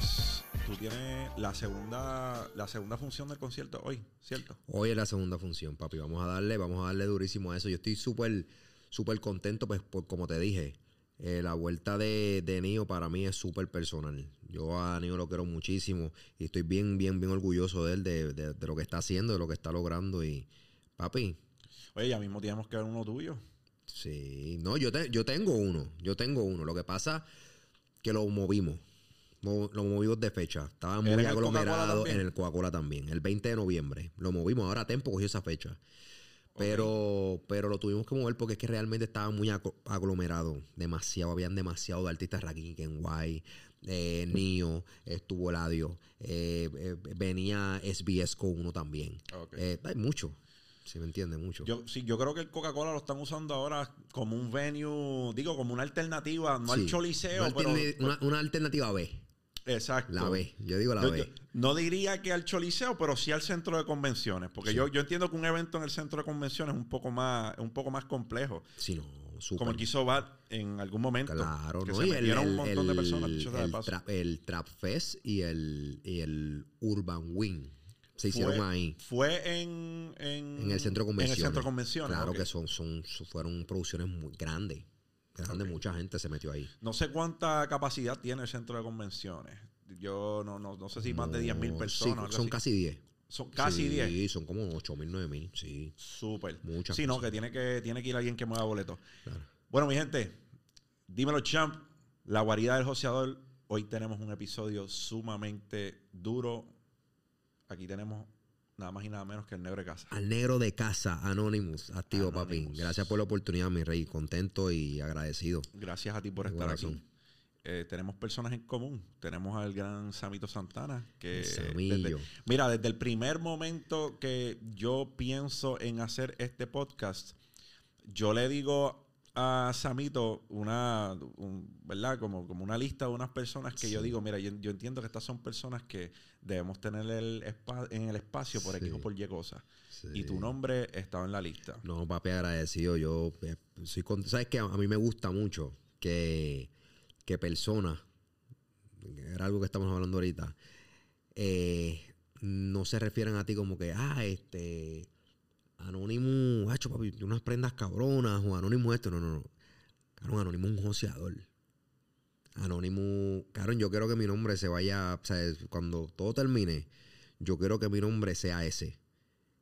tienes, tú tienes la segunda, la segunda función del concierto hoy, ¿cierto? Hoy es la segunda función, papi. Vamos a darle, vamos a darle durísimo a eso. Yo estoy súper, súper contento, pues, por, como te dije. eh, la vuelta de, de Nio para mí es súper personal. Yo a Nio lo quiero muchísimo y estoy bien, bien, bien orgulloso de él, de, de- de lo que está haciendo, de lo que está logrando. Y, papi, Oye, ya mismo tenemos que ver uno tuyo. sí. No, yo, te- yo tengo uno. Yo tengo uno. Lo que pasa que lo movimos. Mo- Lo movimos de fecha. Estaba muy ¿Era en aglomerado en el Coca-Cola también. El 20 de noviembre. Lo movimos. Ahora Tempo cogió esa fecha. Pero, pero lo tuvimos que mover porque es que realmente estaba muy aglo- aglomerado. Demasiado. Habían demasiado de artistas. Rakim, Kenway, eh, Nio, estuvo Ladio. eh, eh, venía SBS con uno también. Eh, hay mucho. Si me entiende, mucho. Yo, sí, yo creo que el Coca-Cola lo están usando ahora como un venue, digo, como una alternativa, no al Sí. choliseo, una, pero... una alternativa B. Exacto. La B. Yo digo la Yo- B. yo no diría que al choliseo, pero sí al centro de convenciones, porque Sí. yo, yo entiendo que un evento en el centro de convenciones es un poco más, un poco más complejo. Sí, no. Como el que hizo Bad en algún momento. Claro, que ¿no? se Y el, un montón de personas, de el paso. el Trap Fest y el, y el Urban Wing se hicieron fue, ahí. Fue en, en, En el centro de En convenciones. el centro de convenciones. Claro que son, son- fueron producciones muy grandes. Grandes, Ok. mucha gente se metió ahí. No sé cuánta capacidad tiene el centro de convenciones. Yo no, no, no sé si más de 10.000 No, personas. sí, algo son así. casi 10. Son casi 10. Sí, son como 8.000, 9.000, sí. Súper. Muchas Sí, no, que tiene que tiene que ir alguien que mueva boletos. Claro. Bueno, mi gente, dímelo, champ. La guarida del joseador. Hoy tenemos un episodio sumamente duro. Aquí tenemos nada más y nada menos que el negro de casa. Al negro de casa, Anonymous, activo, Anonymous. papi. Gracias por la oportunidad, mi rey. Contento y agradecido. Gracias a ti por estar aquí. Eh, tenemos personas en común. Tenemos al gran Samito Santana. Que desde- mira, desde el primer momento que yo pienso en hacer este podcast, yo le digo a Samito una, un- ¿verdad? Como, como una lista de unas personas que yo digo, mira, yo, yo entiendo que estas son personas que debemos tener el en el espacio por X Sí. o por Y cosas. Sí. Y tu nombre estaba en la lista. No, papi, agradecido. Yo eh, soy contento. Sabes que a, a mí me gusta mucho que, que personas, era algo que estamos hablando ahorita, eh, no se refieren a ti como que, ah, este, Anónimo, hacho, papi, unas prendas cabronas, o Anónimo esto. No, no, no. Cabrón, Anónimo es un joseador. Anónimo, cabrón, yo quiero que mi nombre se vaya, o sea, cuando todo termine, yo quiero que mi nombre sea ese.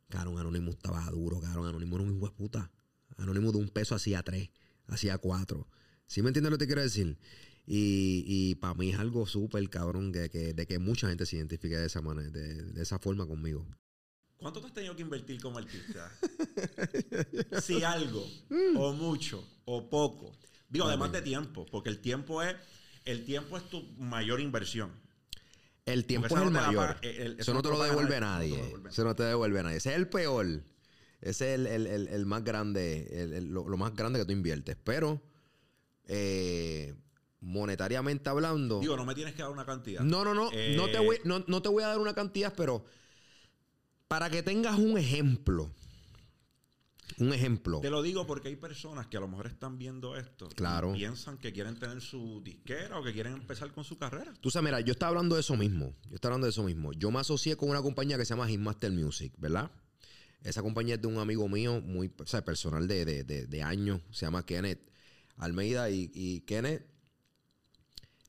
Cabrón, Anónimo estaba duro, cabrón. Anónimo era un hijo de puta. Anónimo de un peso hacía tres, hacía cuatro. ¿Sí me entiendes lo que te quiero decir? Y, y para mí es algo súper, cabrón, de que, de que mucha gente se identifique de esa manera, de, de esa forma conmigo. ¿Cuánto te has tenido que invertir como artista? si algo, o mucho, o poco. Digo, además de tiempo, porque el tiempo es, el tiempo es tu mayor inversión. El tiempo Porque es el no mayor. paga- el- el- eso no te lo paga devuelve nadie. No lo Eso no te devuelve nadie. Ese es el peor. Ese es el, el- el- el más grande, lo, lo más grande que tú inviertes. Pero, eh, monetariamente hablando. Digo, no me tienes que dar una cantidad. No, no, no. Eh, no, te voy, no, no te voy a dar una cantidad, pero para que tengas un ejemplo. Un ejemplo. Te lo digo porque hay personas que a lo mejor están viendo esto Claro. y piensan que quieren tener su disquera o que quieren empezar con su carrera. Tú sabes, mira, yo estaba hablando de eso mismo. Yo estaba hablando de eso mismo. Yo me asocié con una compañía que se llama Hitmaster Music, ¿verdad? Esa compañía es de un amigo mío, muy o sea, personal de, de- de- de años. Se llama Kenneth Almeida. Y, y Kenneth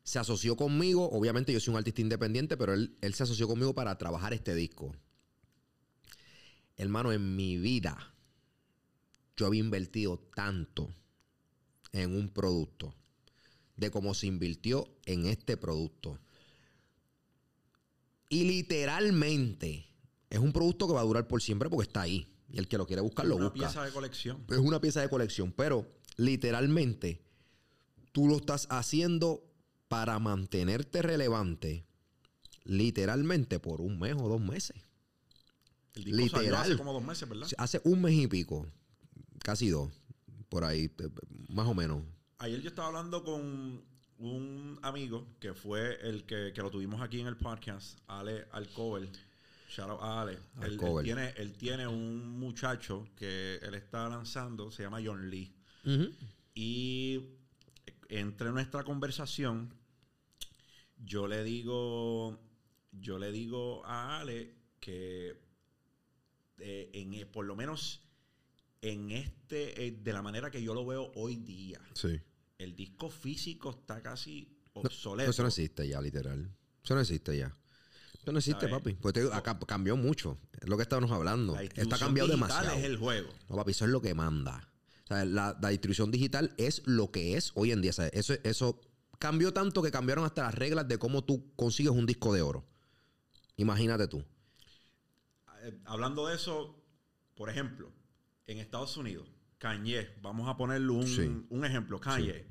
se asoció conmigo. Obviamente yo soy un artista independiente, pero él, él se asoció conmigo para trabajar este disco. Hermano, en mi vida yo había invertido tanto en un producto de cómo se invirtió en este producto. Y literalmente es un producto que va a durar por siempre porque está ahí. Y el que lo quiere buscar lo una busca. pieza de colección. Es una pieza de colección, pero literalmente tú lo estás haciendo para mantenerte relevante literalmente por un mes o dos meses. El disco salió literal. hace como dos meses, ¿verdad? Hace un mes y pico, casi dos, por ahí, más o menos. Ayer yo estaba hablando con un amigo que fue el que, que lo tuvimos aquí en el podcast, Ale Alcover. Shout out a Ale. Él- Él, Alcover. tiene, él tiene un muchacho que él está lanzando, se llama John Lee. Y entre nuestra conversación, Yo le digo, yo le digo a Ale que eh, en, eh, por lo menos en este, eh, de la manera que yo lo veo hoy día, Sí. el disco físico está casi No, obsoleto. Eso no existe ya, literal. Eso no existe ya. Eso no existe, ¿Sabes? papi. Pues te digo, acá cambió mucho. Es lo que estábamos hablando. La Está cambiado digital demasiado. es el juego. No, papi, eso es lo que manda. O sea, la, la distribución digital es lo que es hoy en día. O sea, eso, eso cambió tanto que cambiaron hasta las reglas de cómo tú consigues un disco de oro. Imagínate tú. Eh, hablando de eso, por ejemplo, en Estados Unidos, Kanye, vamos a ponerle un, Sí. un ejemplo, Kanye,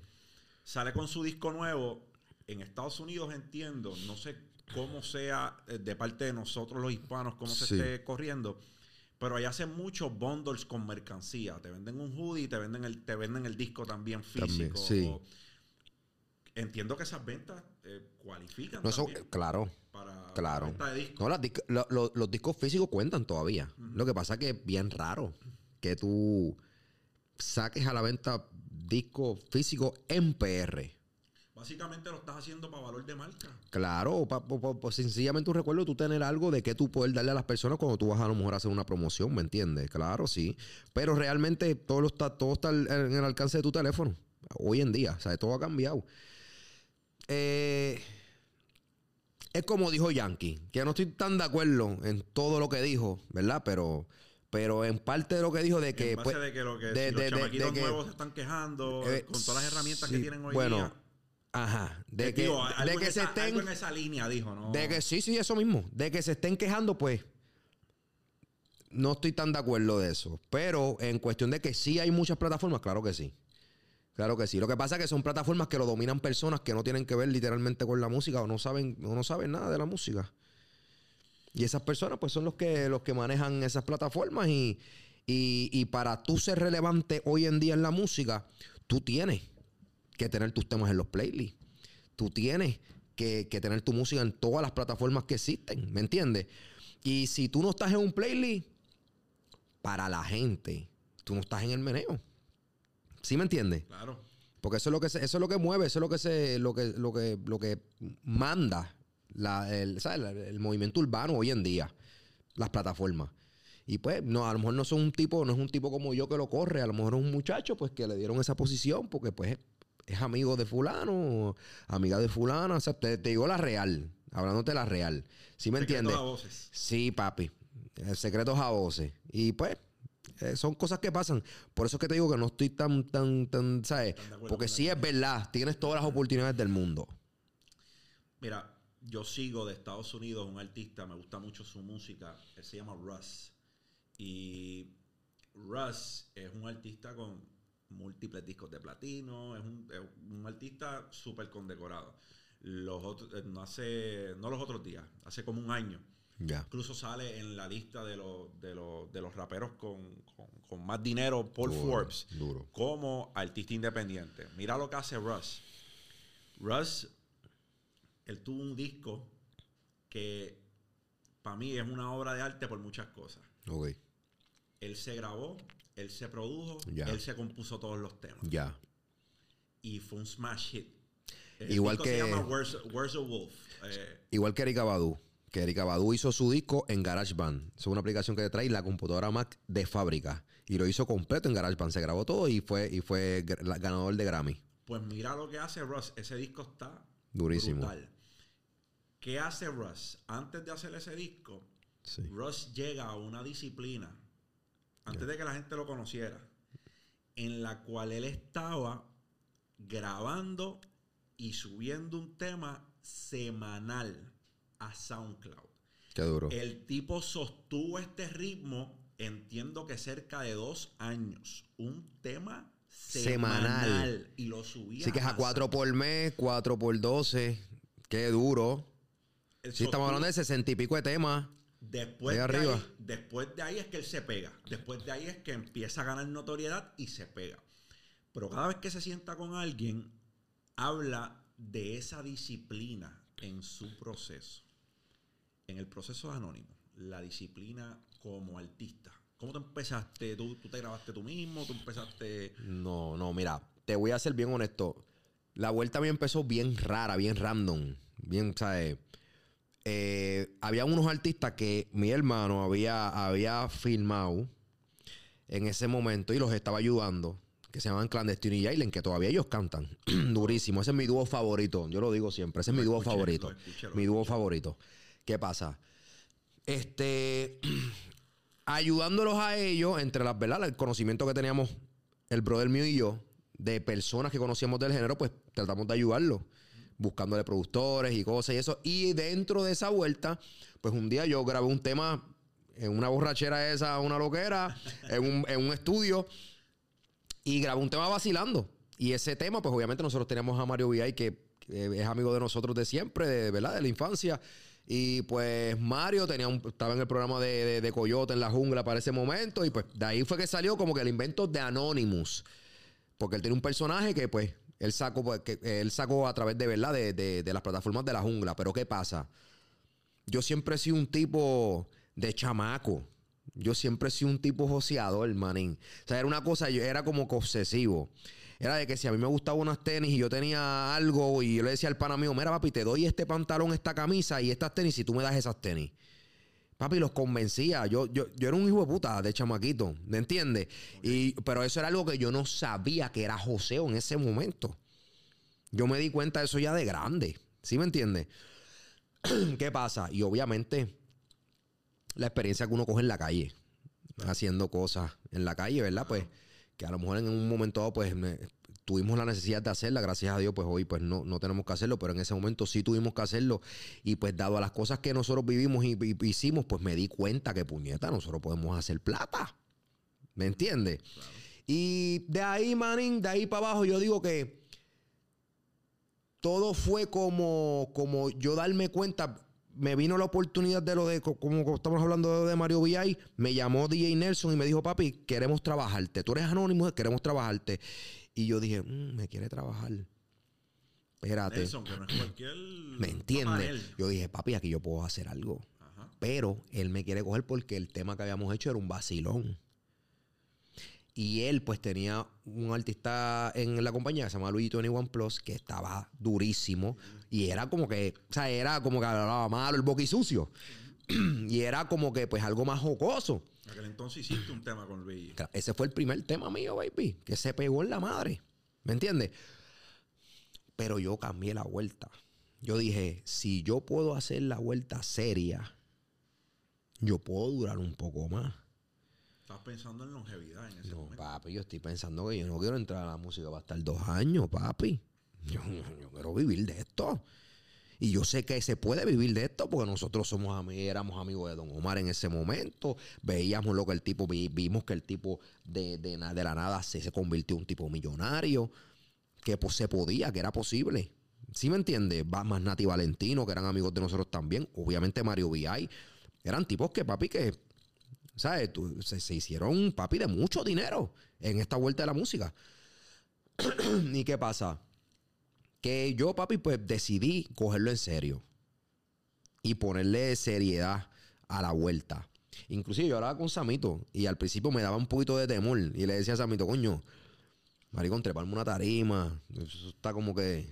sale con su disco nuevo. En Estados Unidos entiendo, no sé cómo sea eh, de parte de nosotros los hispanos, cómo se esté corriendo, pero allá hacen muchos bundles con mercancía. Te venden un hoodie, te venden el, te venden el disco también También, físico. Entiendo que esas ventas eh, cualifican No, eso, también claro, para claro. la venta de discos. No, las disc- lo- lo- los discos físicos cuentan todavía. Lo que pasa que es bien raro que tú saques a la venta disco físico en PR. Básicamente lo estás haciendo para valor de marca. Claro, pa- pa- pa- pa- sencillamente un recuerdo tú tener algo de que tú poder darle a las personas cuando tú vas a lo mejor a hacer una promoción, ¿me entiendes? Claro, sí. Pero realmente todo, lo está, todo está en el alcance de tu teléfono. Hoy en día, o sea, todo ha cambiado. Eh, es como dijo Yankee, que no estoy tan de acuerdo en todo lo que dijo, ¿verdad? Pero, pero en parte de lo que dijo de que... en base pues, de que, lo que de- si de- de- los chamaquitos de nuevos se están quejando eh, con todas las herramientas sí, que tienen hoy bueno, día. Ajá, de Eh, que, digo, de que se esa- estén... algo en esa línea dijo, ¿no? De que sí, sí, eso mismo. De que se estén quejando, pues. No estoy tan de acuerdo de eso. Pero en cuestión de que sí hay muchas plataformas, claro que sí. Claro que sí. Lo que pasa es que son plataformas que lo dominan personas que no tienen que ver literalmente con la música o no saben, o no saben nada de la música. Y esas personas, pues, son los que, los que manejan esas plataformas. Y, y, y para tú ser relevante hoy en día en la música, tú tienes que tener tus temas en los playlists. Tú tienes que, que tener tu música en todas las plataformas que existen, ¿me entiendes? Y si tú no estás en un playlist, para la gente, tú no estás en el meneo. ¿Sí me entiendes? Claro. Porque eso es lo que se- eso es lo que mueve, eso es lo que se, lo que, lo que, lo que manda la- el, ¿sabes? La- el movimiento urbano hoy en día, las plataformas. Y pues, no, a lo mejor no son un tipo, no es un tipo como yo que lo corre, a lo mejor es un muchacho pues que le dieron esa posición porque pues es amigo de fulano, amiga de fulano, o sea, te, te digo la real, hablándote la real. ¿Sí me Secretos entiendes? a voces. Sí, papi. El secretos a voces. Y pues, eh, son cosas que pasan. Por eso es que te digo que no estoy tan, tan, tan, ¿sabes? Tan Porque sí es verdad, tienes todas las oportunidades del mundo. Mira, yo sigo de Estados Unidos un artista, me gusta mucho su música, él se llama Russ. Y Russ es un artista con múltiples discos de platino, es un, es un artista súper condecorado. Los otros, eh, no hace, no los otros días, hace como un año. Ya. Incluso sale en la lista de los, de los, de los raperos con, con- con más dinero por Duro, Forbes Duro. como artista independiente. Mira lo que hace Russ. Russ, él tuvo un disco que para mí es una obra de arte por muchas cosas. Ok. Él se grabó, él se produjo, él se compuso todos los temas. Ya. Y fue un smash hit. El Igual disco que- Se llama Where's, Where's a Wolf. Eh, Igual que Erika Badu. Que Erika Badu hizo su disco en GarageBand. Es una aplicación que te trae la computadora Mac de fábrica. Y lo hizo completo en GarageBand. Se grabó todo y fue, y fue ganador de Grammy. pues mira lo que hace Russ. Ese disco está Durísimo. brutal. ¿Qué hace Russ? Antes de hacer ese disco, Sí. Russ llega a una disciplina, antes de que la gente lo conociera, en la cual él estaba grabando y subiendo un tema semanal a SoundCloud. Qué duro. El tipo sostuvo este ritmo, entiendo que cerca de dos años, un tema semanal, Semanal. y lo subía. Así que es a 4 por mes, 4 por 12. Qué duro. Sí, estamos hablando de 60 y pico de temas. Después de, arriba. Ahí, después de ahí es que él se pega. Después de ahí es que empieza a ganar notoriedad y se pega. Pero cada vez que se sienta con alguien, habla de esa disciplina en su proceso. En el proceso de Anónimo, la disciplina como artista. ¿Cómo tú empezaste? ¿Tú, tú te grabaste tú mismo? ¿Tú empezaste...? No, no, mira, te voy a ser bien honesto. La vuelta a mí empezó bien rara, bien random. bien, ¿sabes? Eh, había unos artistas que mi hermano había, había filmado en ese momento y los estaba ayudando, que se llaman Clandestino y Island, que todavía ellos cantan. Durísimo. Ese es mi dúo favorito. Yo lo digo siempre. Ese es mi dúo escuché, favorito. lo escuché, lo mi dúo favorito. ¿Qué pasa? Este. ayudándolos a ellos, entre las verdad, el conocimiento que teníamos el brother mío y yo, de personas que conocíamos del género, pues tratamos de ayudarlos, buscándole productores y cosas y eso. Y dentro de esa vuelta, pues un día yo grabé un tema en una borrachera esa, una loquera, en un, en un estudio, y grabé un tema vacilando. Y ese tema, pues obviamente nosotros teníamos a Mario VI, que, que es amigo de nosotros de siempre, de verdad, de la infancia. Y pues Mario tenía un- estaba en el programa de, de- Coyote en la jungla para ese momento. Y pues de ahí fue que salió como que el invento de Anonymous. Porque él tiene un personaje que pues él sacó, pues, que él sacó a través de verdad de- de las plataformas de la jungla. Pero ¿qué pasa? Yo siempre he sido un tipo de chamaco. Yo siempre he sido un tipo joseador, manín. O sea, era una cosa, yo era como que obsesivo. Era de que si a mí me gustaban unas tenis y yo tenía algo y yo le decía al pana mío, mira papi, te doy este pantalón, esta camisa y estas tenis y tú me das esas tenis. Papi, los convencía. Yo, yo, yo era un hijo de puta de chamaquito, ¿me entiendes? Y, pero eso era algo que yo no sabía que era joseo en ese momento. Yo me di cuenta de eso ya de grande. ¿Sí me entiendes? ¿Qué pasa? Y obviamente, la experiencia que uno coge en la calle, haciendo cosas en la calle, ¿verdad? Pues que a lo mejor en un momento dado, pues tuvimos la necesidad de hacerla, gracias a Dios, pues hoy pues no, no tenemos que hacerlo, pero en ese momento sí tuvimos que hacerlo. Y pues dado a las cosas que nosotros vivimos y, y- hicimos, pues me di cuenta que puñeta, nosotros podemos hacer plata. ¿Me entiendes? Y de ahí, manín, de ahí para abajo, yo digo que todo fue como, como yo darme cuenta. Me vino la oportunidad de lo de, co- como estamos hablando de Mario VI, me llamó DJ Nelson y me dijo, papi, queremos trabajarte. Tú eres anónimo, queremos trabajarte. Y yo dije, "Mm, me quiere trabajar. Espérate. Nelson, que no es cualquier. ¿Me entiendes? Yo dije, papi, aquí yo puedo hacer algo. Ajá. Pero él me quiere coger porque el tema que habíamos hecho era un vacilón. Y él, pues, tenía un artista en la compañía que se llama Luigi 21 Plus, que estaba durísimo. Y era como que, o sea, era como que hablaba malo, el boqui sucio. y era como que, pues, algo más jocoso. En aquel entonces hiciste un tema con Luigi. Ese fue el primer tema mío, baby, que se pegó en la madre. ¿Me entiendes? Pero yo cambié la vuelta. Yo dije, si yo puedo hacer la vuelta seria, yo puedo durar un poco más. Estás pensando en longevidad en ese No, momento. papi, yo estoy pensando que yo no quiero entrar a la música para estar dos años, papi. Yo, yo quiero vivir de esto. Y yo sé que se puede vivir de esto porque nosotros somos ami- éramos amigos de Don Omar en ese momento. Veíamos lo que el tipo, vi- vimos que el tipo de, de, de la nada se, se convirtió en un tipo millonario. Que pues se podía, que era posible. ¿Sí me entiendes? Va más Nati Valentino, que eran amigos de nosotros también. Obviamente Mario VI. Eran tipos que, papi, que ¿sabes? Tú- se, se hicieron, papi, de mucho dinero en esta vuelta de la música. ¿Y qué pasa? Que yo, papi, pues decidí cogerlo en serio y ponerle seriedad a la vuelta. Inclusive yo hablaba con Samito y al principio me daba un poquito de temor y le decía a Samito, coño, maricón, treparme una tarima, eso está como que,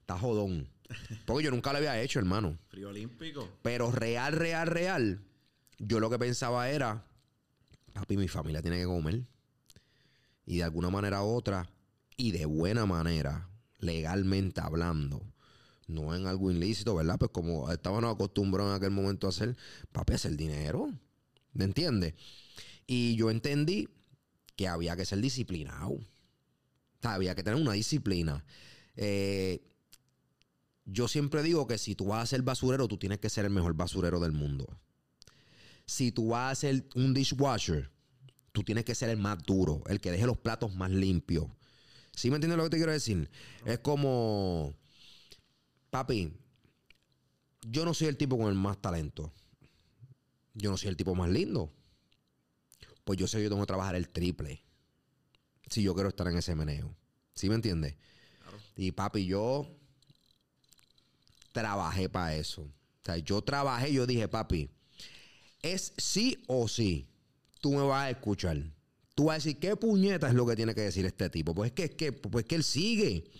está jodón. Porque yo nunca lo había hecho, hermano. Frío olímpico. Pero real, real, real, yo lo que pensaba era, papi, mi familia tiene que comer. Y de alguna manera u otra, y de buena manera, legalmente hablando, no en algo ilícito, ¿verdad? Pues como estaban acostumbrados en aquel momento a hacer, papi, hacer dinero. ¿Me entiendes? Y yo entendí que había que ser disciplinado. Había que tener una disciplina. Eh, yo siempre digo que si tú vas a ser basurero, tú tienes que ser el mejor basurero del mundo. Si tú vas a ser un dishwasher, tú tienes que ser el más duro, el que deje los platos más limpios. ¿Sí me entiendes lo que te quiero decir? Es como, papi, yo no soy el tipo con el más talento. Yo no soy el tipo más lindo. Pues yo sé que yo tengo que trabajar el triple. Si yo quiero estar en ese meneo. ¿Sí me entiendes? Claro. Y papi, yo trabajé para eso. O sea, yo trabajé, yo dije, papi, es sí o sí. Tú me vas a escuchar. Tú vas a decir, ¿qué puñeta es lo que tiene que decir este tipo? Pues es que, es que, pues es que él sigue.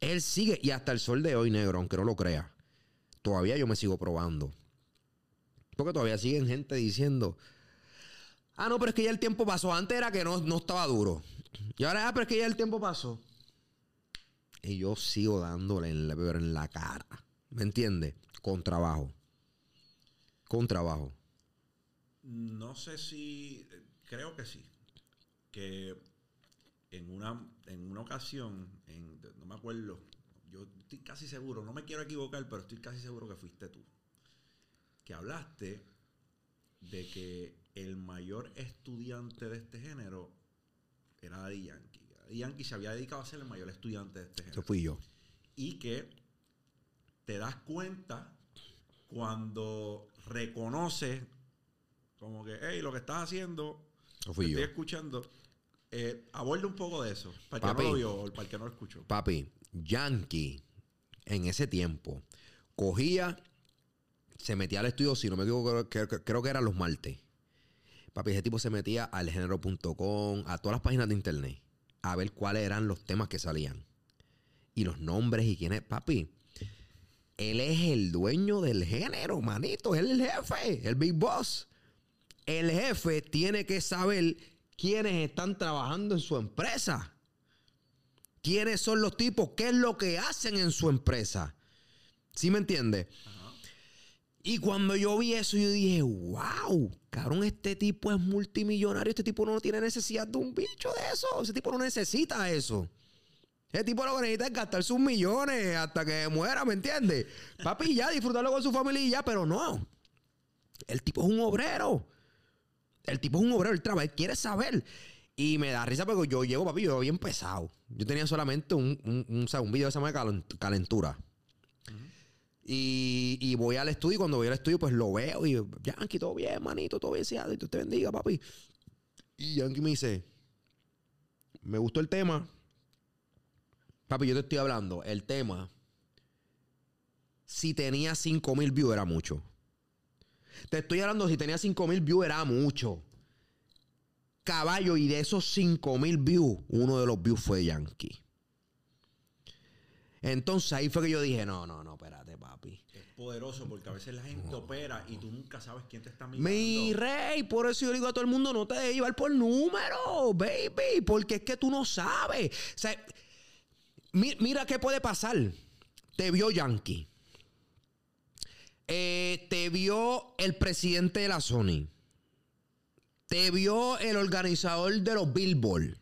Él sigue, y hasta el sol de hoy, negro, aunque no lo crea, todavía yo me sigo probando. Porque todavía siguen gente diciendo, ah, no, pero es que ya el tiempo pasó. Antes era que no, no estaba duro. Y ahora, ah, pero es que ya el tiempo pasó. Y yo sigo dándole en la, en la cara. ¿Me entiendes? Con trabajo. Con trabajo. No sé si. Creo que sí. Que en una, en una ocasión, en- no me acuerdo, yo estoy casi seguro, no me quiero equivocar, pero estoy casi seguro que fuiste tú. Que hablaste de que el mayor estudiante de este género era Daddy Yankee. Daddy Yankee se había dedicado a ser el mayor estudiante de este Eso género. fui yo. Y que te das cuenta cuando reconoces como que, hey, lo que estás haciendo Eso fui te yo. estoy escuchando. Eh, aborda un poco de eso. Para el que no lo vio o para el que no lo escuchó. Papi, Yankee, en ese tiempo, cogía, se metía al estudio, si no me equivoco, creo, creo- creo que eran los martes. Papi, ese tipo se metía al género.com, a todas las páginas de internet, a ver cuáles eran los temas que salían. Y los nombres y quién es. Papi, él es el dueño del género, manito. Él es el jefe, el big boss. El jefe tiene que saber quiénes están trabajando en su empresa quiénes son los tipos, qué es lo que hacen en su empresa. ¿Sí me entiendes? Y cuando yo vi eso, yo dije, wow, cabrón, este tipo es multimillonario, este tipo no tiene necesidad de un bicho de eso, ese tipo no necesita eso. Ese tipo lo que necesita es gastar sus millones hasta que muera, ¿me entiendes? Papi, ya disfrutarlo con su familia y ya, pero no. El tipo es un obrero. El tipo es un obrero, él trabaja, él quiere saber. Y me da risa porque yo llego, papi, yo bien pesado. Yo tenía solamente un, un, un, un video que se llama calent- Calentura. y, y voy al estudio y cuando voy al estudio, pues lo veo y Yankee, todo bien, manito, todo bien, sí, Dios te bendiga, papi. Y Yankee me dice, me gustó el tema. Papi, yo te estoy hablando, el tema, si tenía 5 mil views era mucho. Te estoy hablando, si tenía 5 mil views era mucho. Caballo, y de esos 5 mil views, uno de los views fue Yankee. Entonces ahí fue que yo dije, no, no, no, espérate, papi. Es poderoso porque a veces la gente opera y tú nunca sabes quién te está mirando. Mi rey, por eso yo digo a todo el mundo, no te dejes llevar por números, baby, porque es que tú no sabes. O sea, mi- mira qué puede pasar. Te vio Yankee. Eh, te vio el presidente de la Sony. Te vio el organizador de los Billboard.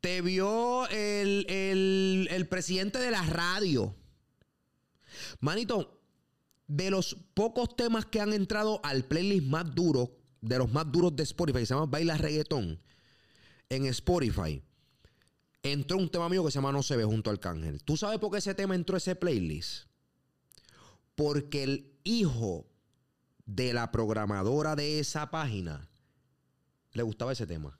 Te vio el, el- el presidente de la radio. Manito, de los pocos temas que han entrado al playlist más duro, de los más duros de Spotify, que se llama Baila Reggaetón, en Spotify, entró un tema mío que se llama No se ve junto al Arcángel. ¿Tú sabes por qué ese tema entró a ese playlist? Porque el hijo de la programadora de esa página le gustaba ese tema.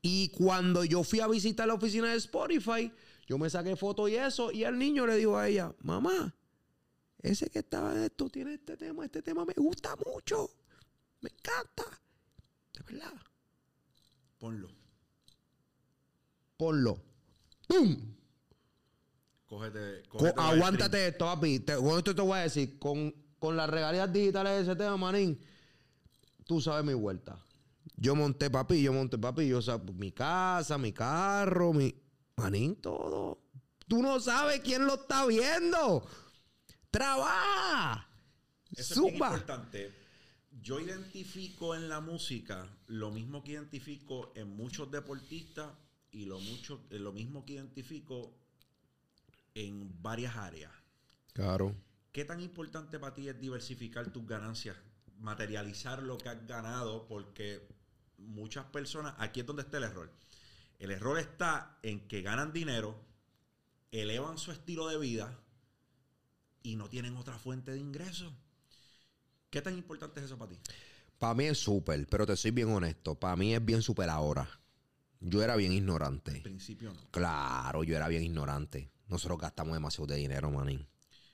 Y cuando yo fui a visitar la oficina de Spotify, yo me saqué foto y eso, y el niño le dijo a ella, mamá, ese que estaba en esto tiene este tema, este tema me gusta mucho, me encanta. De verdad. Ponlo. Ponlo. ¡Pum! Cógete. Cógete aguántate esto, papi. Te, con esto te voy a decir, con, con las regalías digitales de ese tema, manín, tú sabes mi vuelta. Yo monté, papi, yo monté, papi, yo sab- mi casa, mi carro, mi... Manín, todo. Tú no sabes quién lo está viendo. Trabaja. Eso es bien importante. Yo identifico en la música lo mismo que identifico en muchos deportistas y lo, mucho, eh, lo mismo que identifico en varias áreas. Claro. ¿Qué tan importante para ti es diversificar tus ganancias? Materializar lo que has ganado, porque muchas personas, aquí es donde está el error. El error está en que ganan dinero, elevan su estilo de vida y no tienen otra fuente de ingresos. ¿Qué tan importante es eso para ti? Para mí es súper, pero te soy bien honesto. Para mí es bien súper ahora. Yo era bien ignorante. Al principio no. Claro, yo era bien ignorante. Nosotros gastamos demasiado de dinero, manín.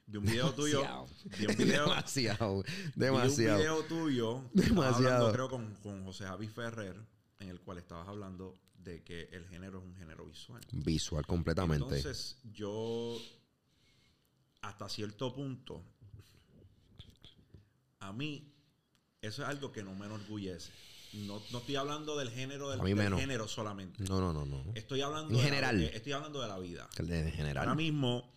Vi un video tuyo. Demasiado. Vi un video, demasiado. vi un video tuyo. Demasiado. Hablando, creo, con, con José Javi Ferrer. en el cual estabas hablando de que el género es un género visual. Visual completamente. Entonces, yo, hasta cierto punto, a mí, eso es algo que no me enorgullece. No, no estoy hablando del género del, género solamente. no, no, no, no. Estoy hablando En de la- general. eh, estoy hablando de la vida. Que de Ahora general. mismo,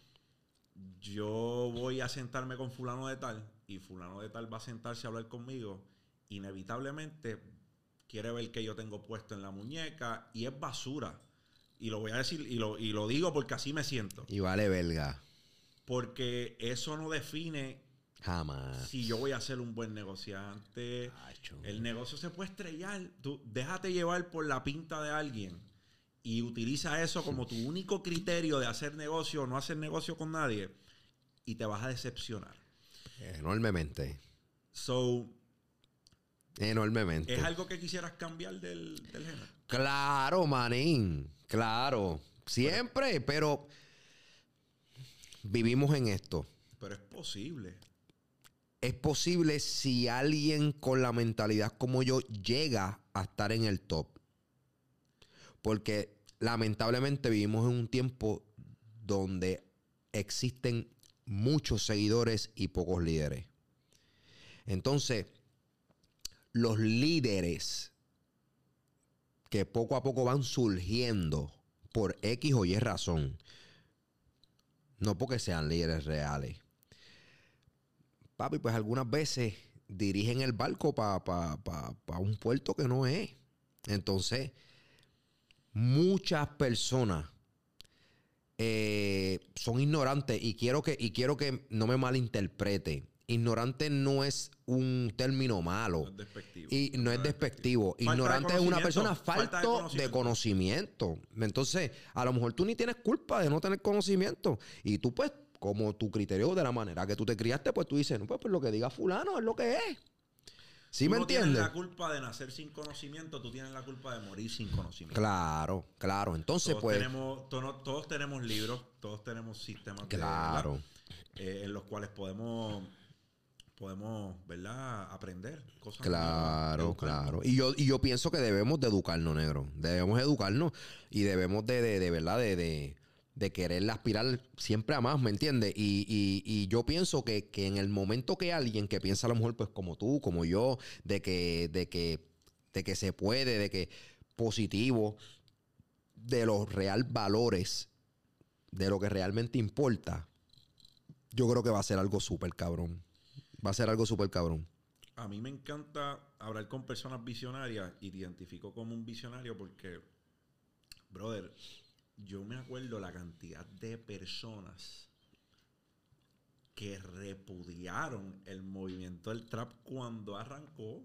yo voy a sentarme con fulano de tal y fulano de tal va a sentarse a hablar conmigo. Inevitablemente quiere ver que yo tengo puesto en la muñeca y es basura. Y lo voy a decir y lo, y lo digo porque así me siento. Y vale belga. Porque eso no define Jamás. si yo voy a ser un buen negociante. Acho. El negocio se puede estrellar. Tú déjate llevar por la pinta de alguien y utiliza eso como tu único criterio de hacer negocio o no hacer negocio con nadie y te vas a decepcionar. Enormemente. So, Enormemente. ¿es algo que quisieras cambiar del, del género? Claro, manín. Claro. Siempre, pero vivimos en esto. Pero es posible. Es posible si alguien con la mentalidad como yo llega a estar en el top. Porque lamentablemente vivimos en un tiempo donde existen muchos seguidores y pocos líderes. Entonces, los líderes que poco a poco van surgiendo por X o Y razón, no porque sean líderes reales, papi, pues algunas veces dirigen el barco para un puerto que no es. Entonces, muchas personas eh, son ignorantes y quiero que y quiero que no me malinterprete. Ignorante no es un término malo. No es despectivo. Y no es despectivo. Ignorante es una persona de falto de conocimiento. Entonces, a lo mejor tú ni tienes culpa de no tener conocimiento. Y tú, pues, como tu criterio de la manera que tú te criaste, pues tú dices, no, pues, pues lo que diga fulano es lo que es. ¿Sí Tú me no tienes entiendes? la culpa de nacer sin conocimiento, tú tienes la culpa de morir sin conocimiento. Claro, claro. Entonces, todos, pues, tenemos, todos tenemos libros, todos tenemos sistemas de- claro. ¿verdad? Eh, en los cuales podemos, podemos ¿verdad? aprender cosas. Claro, nuevas, claro. Y yo, y yo pienso que debemos de educarnos, negro. Debemos educarnos y debemos de, de, de verdad, de, de, de querer aspirar siempre a más, ¿me entiendes? Y, y, y yo pienso que, que en el momento que alguien que piensa a lo mejor pues como tú, como yo, de que, de que, de que se puede, de que positivo, de los real valores, de lo que realmente importa, yo creo que va a ser algo súper cabrón. Va a ser algo súper cabrón. A mí me encanta hablar con personas visionarias y te identifico como un visionario porque, brother, yo me acuerdo la cantidad de personas que repudiaron el movimiento del trap cuando arrancó,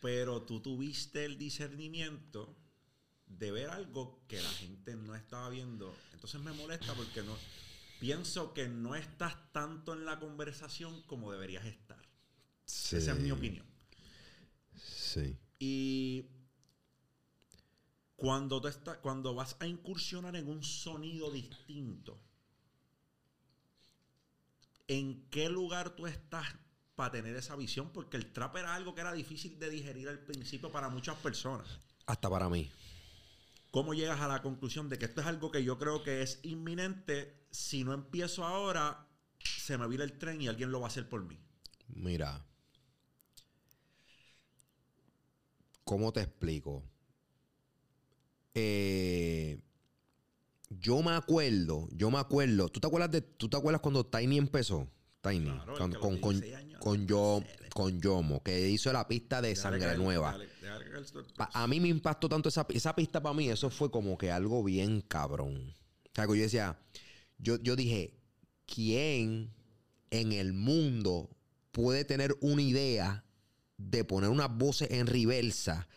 pero tú tuviste el discernimiento de ver algo que la gente no estaba viendo. Entonces me molesta porque no pienso que no estás tanto en la conversación como deberías estar. Esa es mi opinión. Sí. Y cuando, tú estás, cuando vas a incursionar en un sonido distinto, ¿en qué lugar tú estás para tener esa visión? Porque el trap era algo que era difícil de digerir al principio para muchas personas. Hasta para mí. ¿Cómo llegas a la conclusión de que esto es algo que yo creo que es inminente? Si no empiezo ahora, se me vira el tren y alguien lo va a hacer por mí. Mira. ¿Cómo te explico? Eh, yo me acuerdo, yo me acuerdo. ¿Tú te acuerdas de, tú te acuerdas cuando Tiny empezó? Tiny. Claro, con, con, con, 16 años con Yo- con Yomo, que hizo la pista de Sangre caer, Nueva. caer Pa- a mí me impactó tanto esa, esa pista para mí, eso fue como que algo bien cabrón. O sea, que yo decía, yo, yo dije, ¿quién en el mundo puede tener una idea de poner unas voces en reversa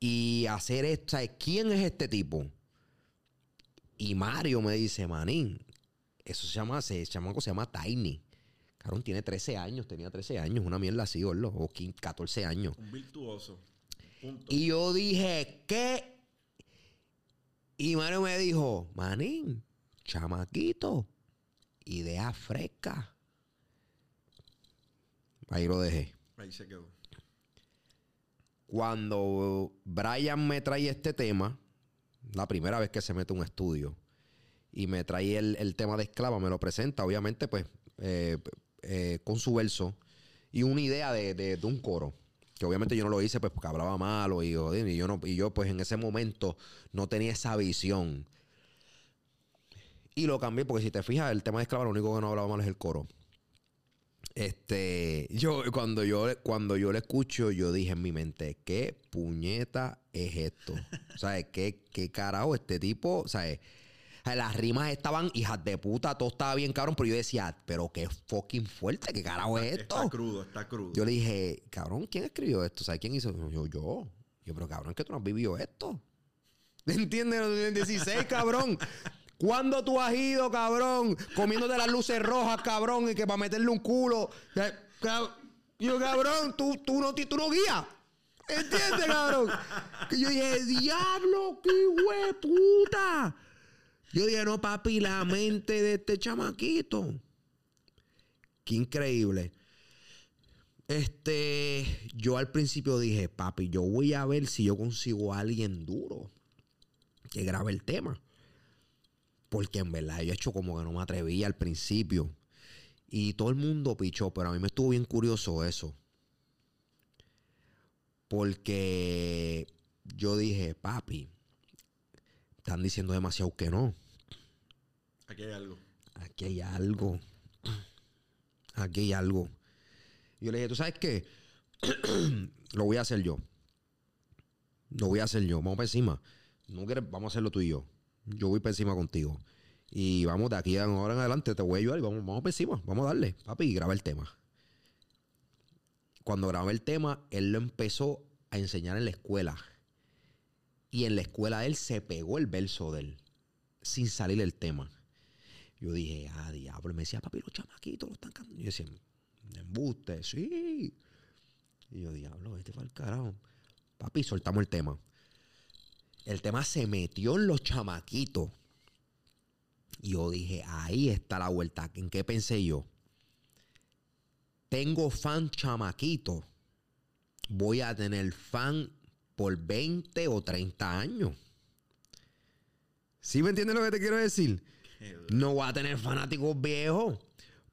y hacer sea, ¿Quién es este tipo? Y Mario me dice, manín, eso se llama, se, chamaco se llama Tiny. Cabrón, tiene 13 años, tenía 13 años, una mierda así, o 15, 14 años. Un virtuoso. Punto. Y yo dije, ¿qué? Y Mario me dijo, manín, chamaquito, idea fresca. Ahí lo dejé. Ahí se quedó. Cuando Brian me trae este tema, la primera vez que se mete un estudio, y me trae el, el tema de esclava, me lo presenta, obviamente, pues, eh, eh, con su verso y una idea de, de- un coro. Que obviamente yo no lo hice pues porque hablaba malo y, yo y yo pues en ese momento no tenía esa visión. Y lo cambié porque si te fijas, el tema de esclava lo único que no hablaba mal es el coro. Este, yo cuando yo cuando yo le escucho, yo dije en mi mente, ¿qué puñeta es esto? ¿Sabes? ¿Qué, qué carajo este tipo? ¿Sabes? Las rimas estaban hijas de puta, todo estaba bien cabrón, pero yo decía, pero qué fucking fuerte, ¿qué carajo es esto? Está crudo, está crudo. Yo le dije, cabrón, ¿quién escribió esto? ¿Sabes quién hizo? Yo, yo. Yo, pero cabrón, que tú no has vivido esto. ¿Entiendes? En el 16, cabrón. ¿Cuándo tú has ido, cabrón? Comiéndote las luces rojas, cabrón, y que para meterle un culo. Yo, cabrón, tú, tú, no, tú no guías. ¿Entiendes, cabrón? Yo dije, diablo, qué hueputa. Yo dije, no, papi, la mente de este chamaquito. Qué increíble. Este, yo al principio dije, papi, yo voy a ver si yo consigo a alguien duro que grabe el tema. Porque en verdad yo he hecho como que no me atrevía al principio. Y todo el mundo pichó, pero a mí me estuvo bien curioso eso. Porque yo dije, papi, están diciendo demasiado que no. Aquí hay algo. Aquí hay algo. Aquí hay algo. Yo le dije, ¿tú sabes qué? Lo voy a hacer yo. Lo voy a hacer yo. Vamos para encima. No quieres, vamos a hacerlo tú y yo. Yo voy para encima contigo. Y vamos de aquí a ahora en adelante, te voy a ayudar y vamos, vamos para encima. Vamos a darle, papi, y graba el tema. Cuando grabé el tema, él lo empezó a enseñar en la escuela. Y en la escuela él se pegó el verso de él. Sin salir el tema. Yo dije, ah, diablo. Me decía, papi, los chamaquitos lo están cantando. Yo decía, embuste, sí. Y yo, diablo, este fue el carajo. Papi, soltamos el tema. El tema se metió en los chamaquitos. Y yo dije, ahí está la vuelta. ¿En qué pensé yo? Tengo fan chamaquito. Voy a tener fan por 20 o 30 años. ¿Sí me entiendes lo que te quiero decir? No voy a tener fanáticos viejos.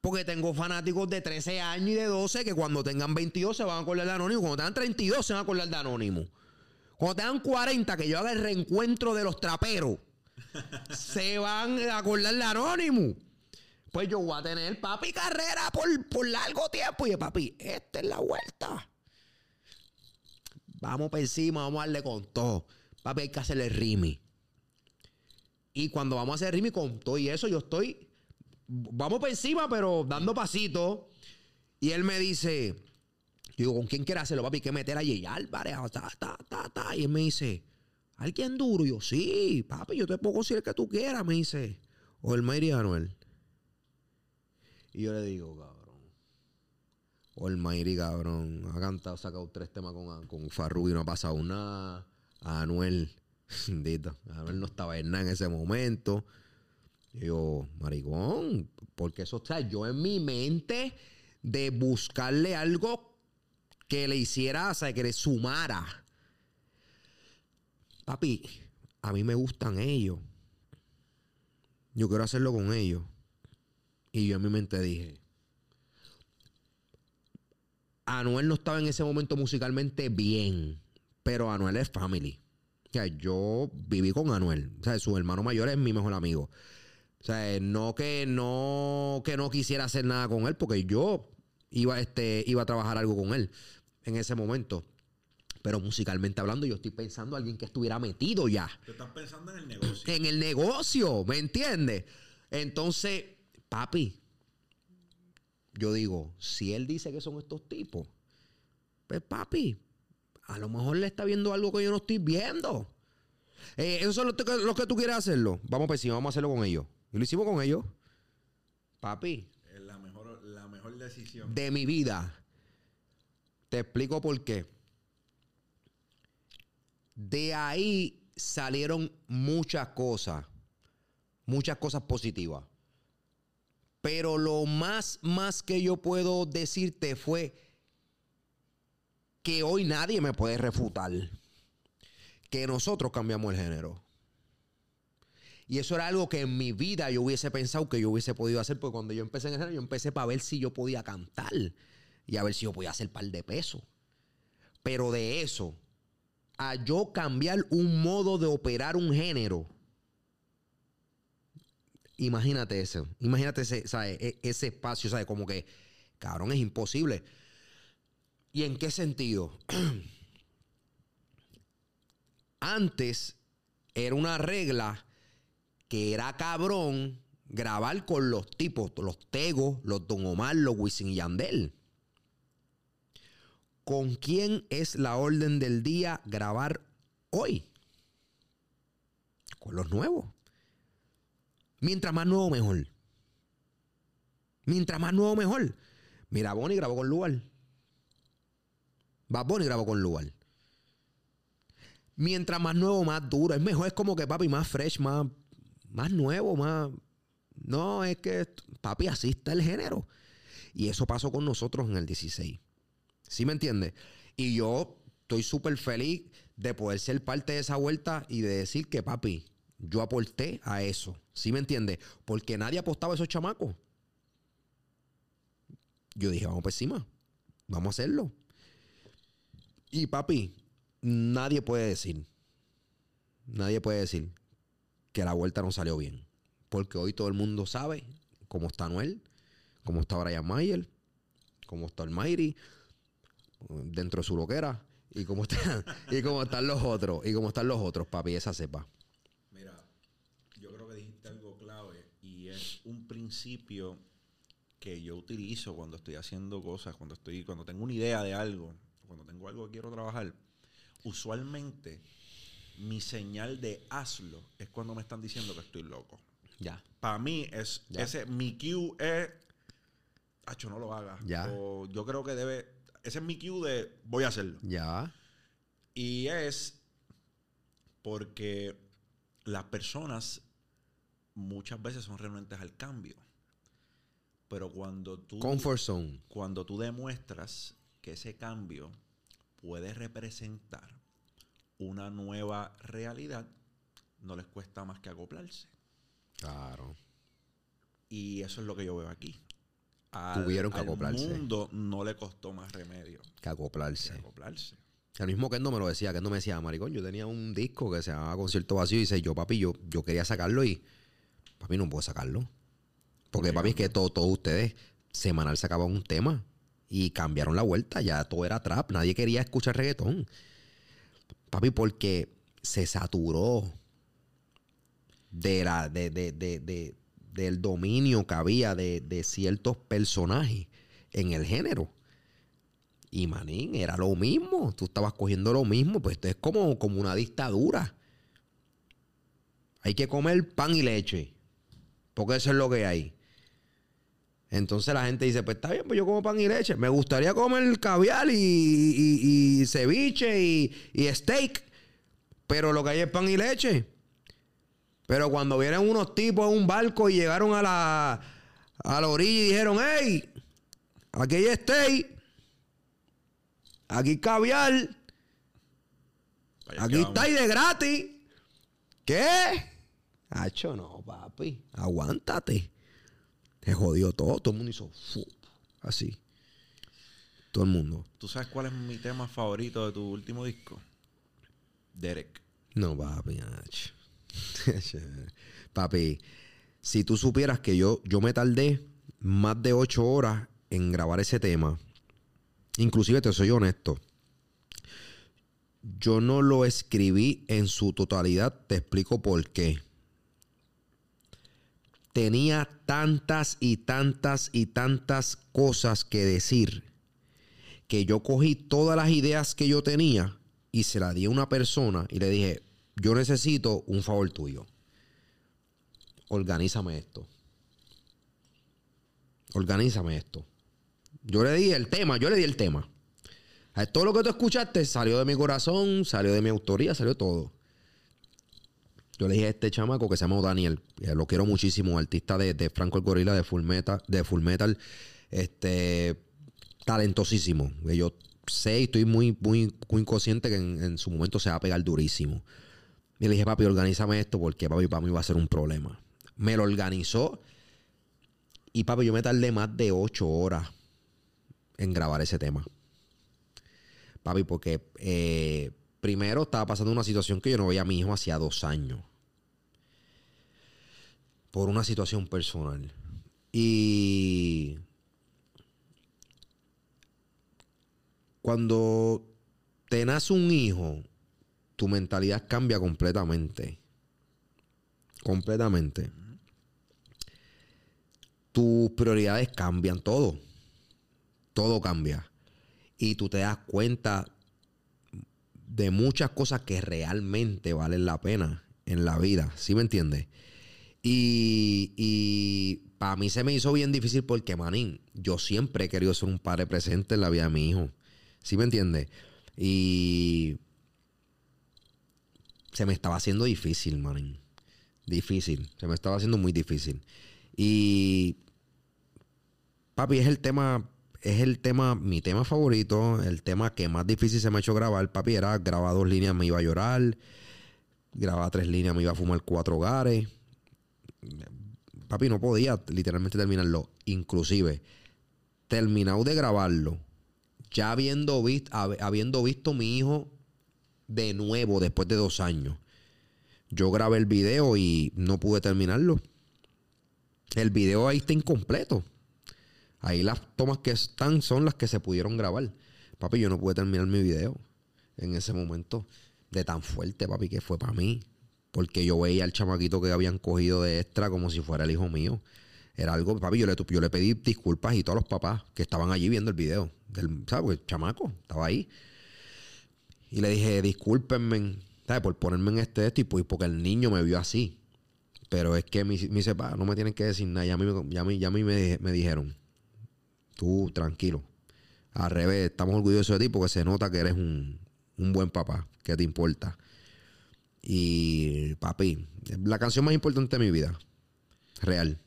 Porque tengo fanáticos de 13 años y de 12 que cuando tengan 22 se van a acordar de Anónimo. Cuando tengan 32 se van a acordar de Anónimo. Cuando tengan 40, que yo haga el reencuentro de los traperos, se van a acordar de Anónimo. Pues yo voy a tener papi carrera por, por largo tiempo. Y yo, papi, esta es la vuelta. Vamos para encima, vamos a darle con todo. Papi, hay que hacerle rimi. Y cuando vamos a hacer rimi con todo y eso, yo estoy. Vamos para encima, pero dando pasitos. Y él me dice. Digo, ¿con quién quiere hacerlo, papi? Hay que meter a Jay Álvarez. Ta, ta, ta, ta. Y él me dice, ¿alguien duro? Y yo, sí, papi, yo te puedo conseguir el que tú quieras. Me dice, o el Mayri Anuel. Y yo le digo, cabrón. O el Mayri, cabrón. Ha cantado, ha sacado tres temas con, con Farruko y no ha pasado nada. A Anuel, bendito. Anuel no estaba en nada en ese momento. Y yo, maricón, porque eso está yo en mi mente de buscarle algo que le hiciera, o sea, que le sumara. Papi, a mí me gustan ellos. Yo quiero hacerlo con ellos. Y yo en mi mente dije, Anuel no estaba en ese momento musicalmente bien, pero Anuel es family. O sea, yo viví con Anuel. O sea, su hermano mayor es mi mejor amigo. O sea, no que no, que no quisiera hacer nada con él, porque yo iba, este, iba a trabajar algo con él en ese momento. Pero musicalmente hablando, yo estoy pensando en alguien que estuviera metido ya Tú estás pensando en el negocio. en el negocio, ¿me entiendes? Entonces, papi, yo digo, si él dice que son estos tipos, pues papi, a lo mejor le está viendo algo que yo no estoy viendo. Eh, esos son los, que- los que tú quieres hacerlo. Vamos pues sí, vamos a hacerlo con ellos. Y lo hicimos con ellos. Papi, Es la mejor, la mejor decisión. de mi vida. Te explico por qué. De ahí salieron muchas cosas. Muchas cosas positivas. Pero lo más, más que yo puedo decirte fue que hoy nadie me puede refutar. Que nosotros cambiamos el género. Y eso era algo que en mi vida yo hubiese pensado que yo hubiese podido hacer, porque cuando yo empecé en el género, yo empecé para ver si yo podía cantar y a ver si yo podía hacer par de pesos. Pero de eso, a yo cambiar un modo de operar un género, imagínate eso, imagínate ese, e, ese espacio, ¿sabes? Como que, cabrón, es imposible. ¿Y en qué sentido? Antes era una regla que era cabrón grabar con los tipos, los Tegos, los Don Omar, los Wisin y Yandel. ¿Con quién es la orden del día grabar hoy? Con los nuevos. Mientras más nuevo, mejor. Mientras más nuevo, mejor. Mira, Bonnie grabó con Lugar. Va Bonnie grabó con Lugar. Mientras más nuevo, más duro. Es mejor, es como que papi, más fresh, más más nuevo, más... No, es que, papi, así está el género. Y eso pasó con nosotros en el 16. ¿Sí me entiendes? Y yo estoy súper feliz de poder ser parte de esa vuelta y de decir que, papi, yo aporté a eso. ¿Sí me entiendes? Porque nadie apostaba a esos chamacos. Yo dije, vamos por encima. Vamos a hacerlo. Y papi, nadie puede decir. Nadie puede decir que la vuelta no salió bien. Porque hoy todo el mundo sabe cómo está Noel, cómo está Brian Mayer, cómo está Mayri, dentro de su loquera, y cómo, están, y cómo están los otros, y cómo están los otros, papi, esa sepa. Mira, yo creo que dijiste algo clave, y es un principio que yo utilizo cuando estoy haciendo cosas, cuando estoy, cuando tengo una idea de algo, cuando tengo algo que quiero trabajar. Usualmente mi señal de hazlo es cuando me están diciendo que estoy loco. Ya. Para mí es ese mi cue es Hacho, no lo hagas. Ya. O yo creo que debe ese es mi cue de voy a hacerlo. Ya. Y es porque las personas muchas veces son renuentes al cambio. Pero cuando tú comfort zone, cuando tú demuestras que ese cambio puede representar una nueva realidad, no les cuesta más que acoplarse. Claro. Y eso es lo que yo veo aquí. Tuvieron que acoplarse. Al mundo no le costó más remedio. Que acoplarse. Que acoplarse. El mismo que no me lo decía, que no me decía, maricón, yo tenía un disco que se llamaba Concierto Vacío y dice, yo papi, yo, yo quería sacarlo y papi no puedo sacarlo. Porque papi es que todos ustedes semanal sacaban un tema y cambiaron la vuelta, ya todo era trap, nadie quería escuchar reggaetón. Papi, porque se saturó de la, de, de, del dominio que había de, ciertos personajes en el género. Y manín, era lo mismo. Tú estabas cogiendo lo mismo. Pues esto es como, como una dictadura. Hay que comer pan y leche. Porque eso es lo que hay. Entonces la gente dice, pues está bien, pues yo como pan y leche. Me gustaría comer caviar y, y, ceviche y, y, steak. Pero lo que hay es pan y leche. Pero cuando vienen unos tipos en un barco y llegaron a la, a la orilla y dijeron, hey, aquí hay steak. Aquí hay caviar. aquí está y de gratis. ¿Qué? Hacho, no, papi. Aguántate. Se jodió todo. Todo el mundo hizo así. Todo el mundo. ¿Tú sabes cuál es mi tema favorito de tu último disco? Derek. No, papi. papi, si tú supieras que yo, yo me tardé más de ocho horas en grabar ese tema. Inclusive te soy honesto. Yo no lo escribí en su totalidad. Te explico por qué tenía tantas y tantas y tantas cosas que decir que yo cogí todas las ideas que yo tenía y se las di a una persona y le dije, yo necesito un favor tuyo. Organízame esto. Organízame esto. Yo le di el tema, yo le di el tema. Todo lo que tú escuchaste salió de mi corazón, salió de mi autoría, salió todo. Yo le dije a este chamaco que se llama Daniel, lo quiero muchísimo, artista de, Franco el Gorila, de Full Metal, de Full Metal, este, talentosísimo. Yo sé y estoy muy, muy, muy consciente que en, en su momento se va a pegar durísimo. Y le dije, papi, organízame esto porque papi para mí va a ser un problema. Me lo organizó y papi, yo me tardé más de ocho horas en grabar ese tema. Papi, porque eh, primero estaba pasando una situación que yo no veía a mi hijo hacía dos años. Por una situación personal. Y cuando te nace un hijo, tu mentalidad cambia completamente. Completamente. Tus prioridades cambian, todo. Todo cambia. Y tú te das cuenta de muchas cosas que realmente valen la pena en la vida. ¿Sí me entiendes? Y, y para mí se me hizo bien difícil porque, manín, yo siempre he querido ser un padre presente en la vida de mi hijo. ¿Sí me entiendes? Y se me estaba haciendo difícil, manín. Difícil. Se me estaba haciendo muy difícil. Y, papi, es el tema es el tema, mi tema favorito, el tema que más difícil se me ha hecho grabar. Papi, era grabar dos líneas, me iba a llorar. Grabar tres líneas, me iba a fumar cuatro hogares. Papi, no podía literalmente terminarlo. Inclusive, terminado de grabarlo, ya habiendo, visto, habiendo visto mi hijo de nuevo después de dos años. Yo grabé el video y no pude terminarlo. El video ahí está incompleto. Ahí las tomas que están son las que se pudieron grabar. Papi, yo no pude terminar mi video en ese momento de tan fuerte, papi, que fue para mí. Porque yo veía al chamaquito que habían cogido de extra como si fuera el hijo mío. Era algo, papi, yo le, yo le pedí disculpas y todos los papás que estaban allí viendo el video. Del, ¿Sabes? El chamaco estaba ahí. Y le dije, discúlpenme, ¿sabes? Por ponerme en este esto y pues, porque el niño me vio así. Pero es que me, dice, pa, no me tienen que decir nada. Ya a mí, ya mí, ya mí me, me dijeron Tú tranquilo. Al revés, estamos orgullosos de ti porque se nota que eres un, buen papá, que te importa. Y papi, la canción más importante de mi vida. Real.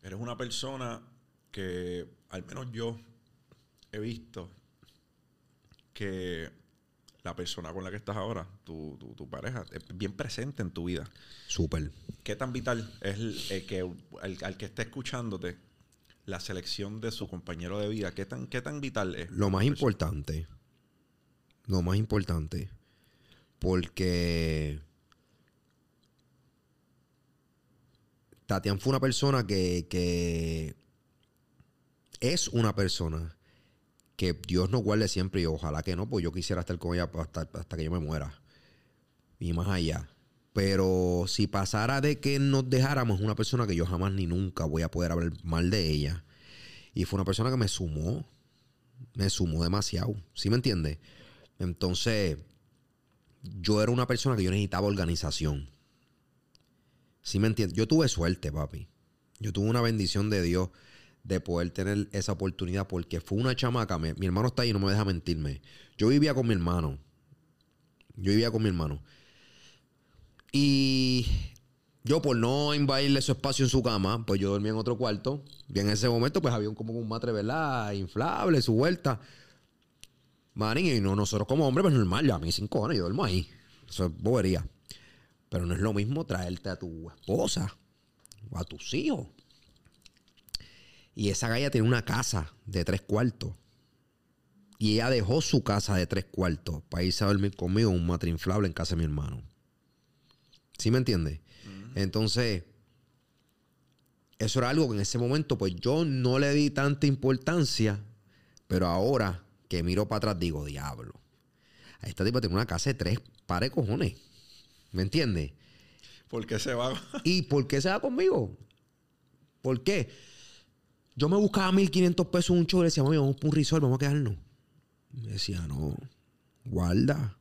Eres una persona que, al menos yo, he visto que la persona con la que estás ahora, tu, pareja, es bien presente en tu vida. Súper. ¿Qué tan vital es el, que al que esté escuchándote la selección de su compañero de vida? ¿Qué tan, qué tan vital es? Lo más importante, lo más importante, porque Tatian fue una persona que, que es una persona que Dios nos guarde siempre y ojalá que no, pues yo quisiera estar con ella hasta, hasta que yo me muera. Y más allá. Pero si pasara de que nos dejáramos, una persona que yo jamás ni nunca voy a poder hablar mal de ella. Y fue una persona que me sumó. Me sumó demasiado. ¿Sí me entiendes? Entonces, yo era una persona que yo necesitaba organización. ¿Sí me entiendes? Yo tuve suerte, papi. Yo tuve una bendición de Dios de poder tener esa oportunidad porque fue una chamaca. mi hermano está ahí, no me deja mentirme. Yo vivía con mi hermano. Yo vivía con mi hermano. Y yo, por no invadirle su espacio en su cama, pues yo dormía en otro cuarto. Y en ese momento, pues había un, como un matre, ¿verdad? Inflable, su vuelta. Manín, y no, nosotros como hombres, pues normal, ya a mí cinco años, yo duermo ahí. Eso es bobería. Pero no es lo mismo traerte a tu esposa o a tus hijos. Y esa galla tiene una casa de tres cuartos. Y ella dejó su casa de tres cuartos para irse a dormir conmigo en un matre inflable en casa de mi hermano. ¿Sí me entiendes? Entonces, eso era algo que en ese momento, pues yo no le di tanta importancia, pero ahora que miro para atrás digo, diablo. Esta tipa tiene una casa de tres pares cojones. ¿Me entiendes? ¿Por qué se va? ¿Y por qué se va conmigo? ¿Por qué? Yo me buscaba 1500 pesos un show y decía, vamos por un resort, vamos a quedarnos. Me decía, no, guarda.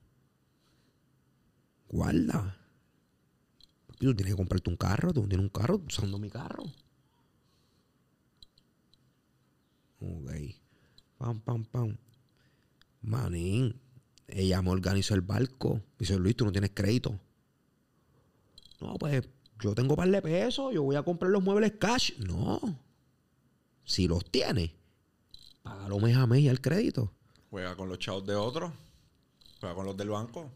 Guarda tú tienes que comprarte un carro, tú tienes un carro, usando mi carro. Ok. Pam, pam, pam. Manín. Ella me organizó el barco. Dice, Luis, tú no tienes crédito. No, pues yo tengo par de pesos, yo voy a comprar los muebles cash. No. Si los tienes, págalo mes a mes el crédito. Juega con los chavos de otros. Juega con los del banco.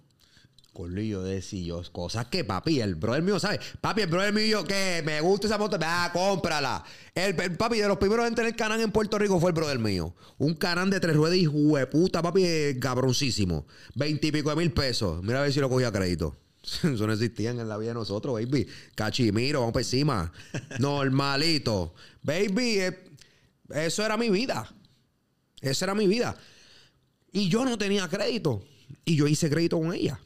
Corlillo decía yo, cosas que papi, el brother mío, ¿sabes? Papi, el brother mío que me gusta esa moto, ah, cómprala. El, el papi de los primeros en tener canal en Puerto Rico fue el brother mío. Un canal de tres ruedas y hueputa, papi, cabroncísimo. Veintipico de mil pesos. Mira a ver si lo cogía a crédito. Eso no existían en la vida de nosotros, baby. Cachimiro, vamos por encima. Normalito. Baby, eh, eso era mi vida. Esa era mi vida. Y yo no tenía crédito. Y yo hice crédito con ella.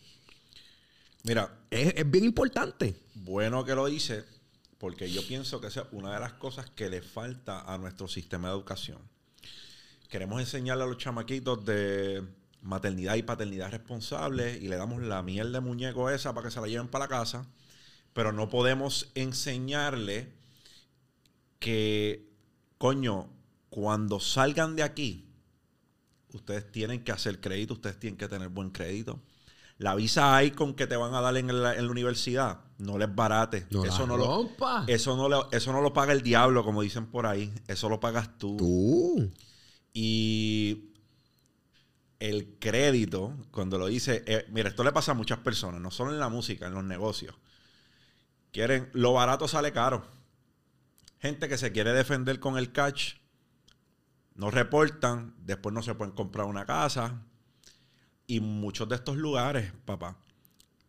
Mira, Es, es bien importante. bueno que lo dice, porque yo pienso que esa es una de las cosas que le falta a nuestro sistema de educación. Queremos enseñarle a los chamaquitos de maternidad y paternidad responsables y le damos la miel de muñeco esa para que se la lleven para la casa, pero no podemos enseñarle que, coño, cuando salgan de aquí, ustedes tienen que hacer crédito, ustedes tienen que tener buen crédito. La visa ICON que te van a dar en la, en la universidad no les barate. No eso, no lo, eso, no lo, eso no lo paga el diablo, como dicen por ahí. Eso lo pagas tú. Tú. Y el crédito, cuando lo dice, eh, mira, esto le pasa a muchas personas, no solo en la música, en los negocios. Quieren, lo barato sale caro. Gente que se quiere defender con el catch, no reportan, después no se pueden comprar una casa. Y muchos de estos lugares, papá,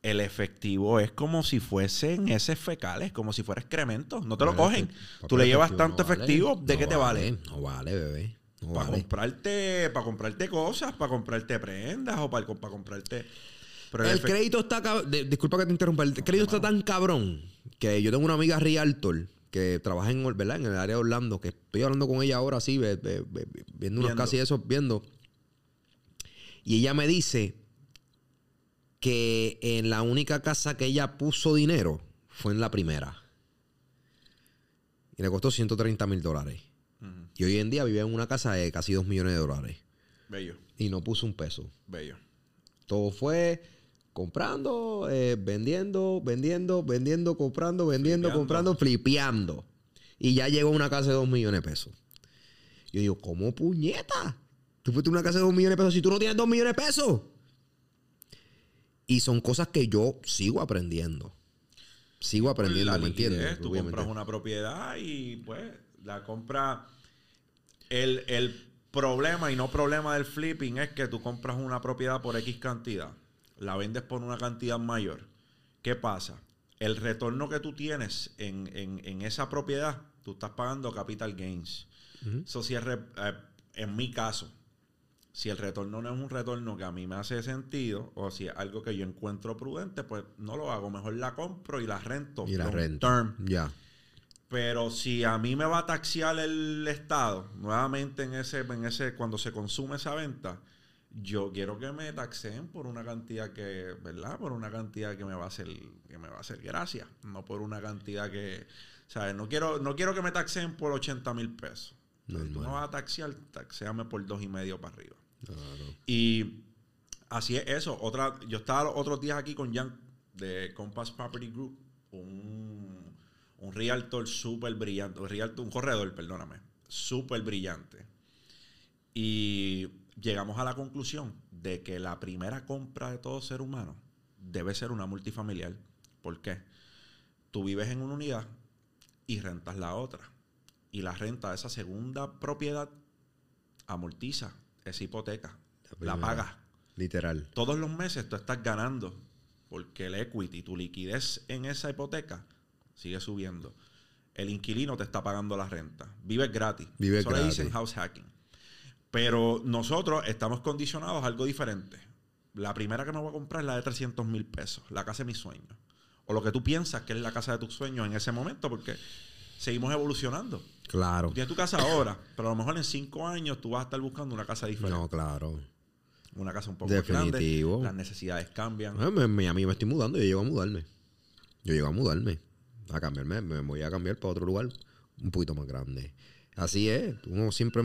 el efectivo es como si fuesen heces fecales, como si fuera excremento. No te lo Pero cogen. Tú le llevas efectivo tanto no vale. efectivo, ¿de No qué te vale? No vale, bebé. No Para vale. comprarte, para comprarte cosas, para comprarte prendas o para, para comprarte. Pero El crédito está de- disculpa que te interrumpa. El crédito está tan cabrón que yo tengo una amiga Realtor que trabaja en, ¿verdad? en el área de Orlando, que estoy hablando con ella ahora ve- viendo unos Viendo. casi eso, viendo. Y ella me dice que en la única casa que ella puso dinero fue en la primera. Y le costó 130 mil dólares. Y hoy en día vive en una casa de casi 2 millones de dólares. Bello, Y no puso un peso. bello. Todo fue comprando, eh, vendiendo, vendiendo, vendiendo, comprando, vendiendo, Flipeando. comprando, flipeando. Y ya llegó a una casa de 2 millones de pesos. Yo digo, ¿cómo puñeta? Tú fuiste una casa de 2 millones de pesos si tú no tienes 2 millones de pesos. Y son cosas que yo sigo aprendiendo. Sigo aprendiendo, La ¿me entiendes? Tú Obviamente. compras una propiedad y pues la compra. El, el problema y no problema del flipping es que tú compras una propiedad por X cantidad, la vendes por una cantidad mayor. ¿Qué pasa? El retorno que tú tienes en, en- en esa propiedad, tú estás pagando capital gains. Re- eh, en mi caso, si el retorno no es un retorno que a mí me hace sentido, o si es algo que yo encuentro prudente, pues no lo hago. Mejor la compro y la rento. Y la. Ya. Pero si a mí me va a taxiar el Estado, nuevamente en ese, en ese, cuando se consume esa venta, yo quiero que me taxeen por una cantidad que, ¿verdad? Por una cantidad que me va a hacer, que me va a hacer gracia. No por una cantidad que, ¿sabes? No quiero, no quiero que me taxeen por 80 mil pesos. Si tú me vas a taxear, taxéame por dos y medio para arriba. Claro. Y así es eso. Otra, yo estaba los otros días aquí con Jan de Compass Property Group, un, un realtor súper brillante, un, realtor- un corredor, perdóname, súper brillante. Y llegamos a la conclusión de que la primera compra de todo ser humano debe ser una multifamiliar. ¿Por qué? Tú vives en una unidad y rentas la otra. Y la renta de esa segunda propiedad amortiza esa hipoteca. La La pagas. Literal. Todos los meses tú estás ganando porque el equity, tu liquidez en esa hipoteca sigue subiendo. El inquilino te está pagando la renta. Vives gratis. Vives Eso le dicen house hacking. Pero nosotros estamos condicionados a algo diferente. La primera que me voy a comprar es la de 300 mil pesos, la casa de mis sueños. O lo que tú piensas que es la casa de tus sueños en ese momento, porque seguimos evolucionando. Claro. Tú tienes tu casa ahora, pero a lo mejor en cinco años tú vas a estar buscando una casa diferente. No, claro. Una casa un poco más Definitivo. grande. Las necesidades cambian. Me- me- a mí me estoy mudando, yo llego a mudarme. Yo llego a mudarme. A cambiarme, me voy a cambiar para otro lugar un poquito más grande. Así es, uno siempre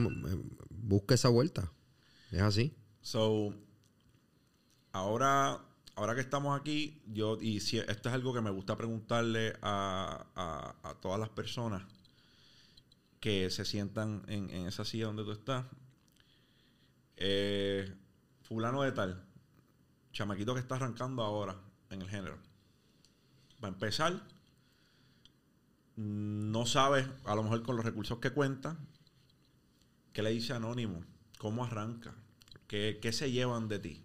busca esa vuelta. Es así. So, ahora, ahora que estamos aquí, yo, y si, esto es algo que me gusta preguntarle a, a- todas las personas que se sientan en, esa silla donde tú estás. eh, fulano de tal, chamaquito que está arrancando ahora en el género. Va a empezar, no sabe, a lo mejor con los recursos que cuenta, qué le dice Anónimo, cómo arranca, qué, qué se llevan de ti.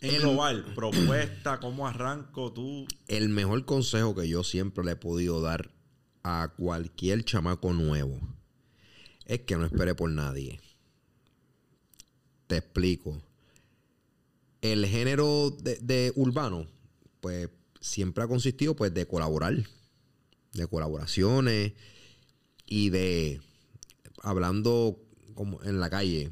En El- global, propuesta, cómo arranco tú. El mejor consejo que yo siempre le he podido dar a cualquier chamaco nuevo es que no espere por nadie. Te explico. El género de, de urbano, pues siempre ha consistido pues de colaborar, de colaboraciones y de hablando como en la calle.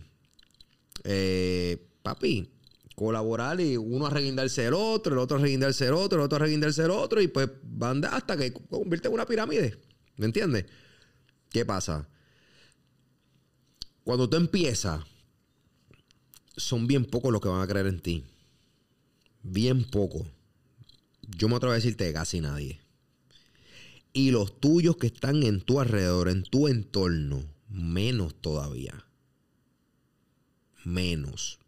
Eh, papi, colaborar y uno a reguindarse del otro, el otro a reguindarse del otro, el otro a reguindarse del otro y pues van hasta que convierte en una pirámide. ¿Me entiendes? ¿Qué pasa? Cuando tú empiezas, son bien pocos los que van a creer en ti. Bien pocos. Yo me atrevo a decirte casi nadie. Y los tuyos que están en tu alrededor, en tu entorno, menos todavía. Menos.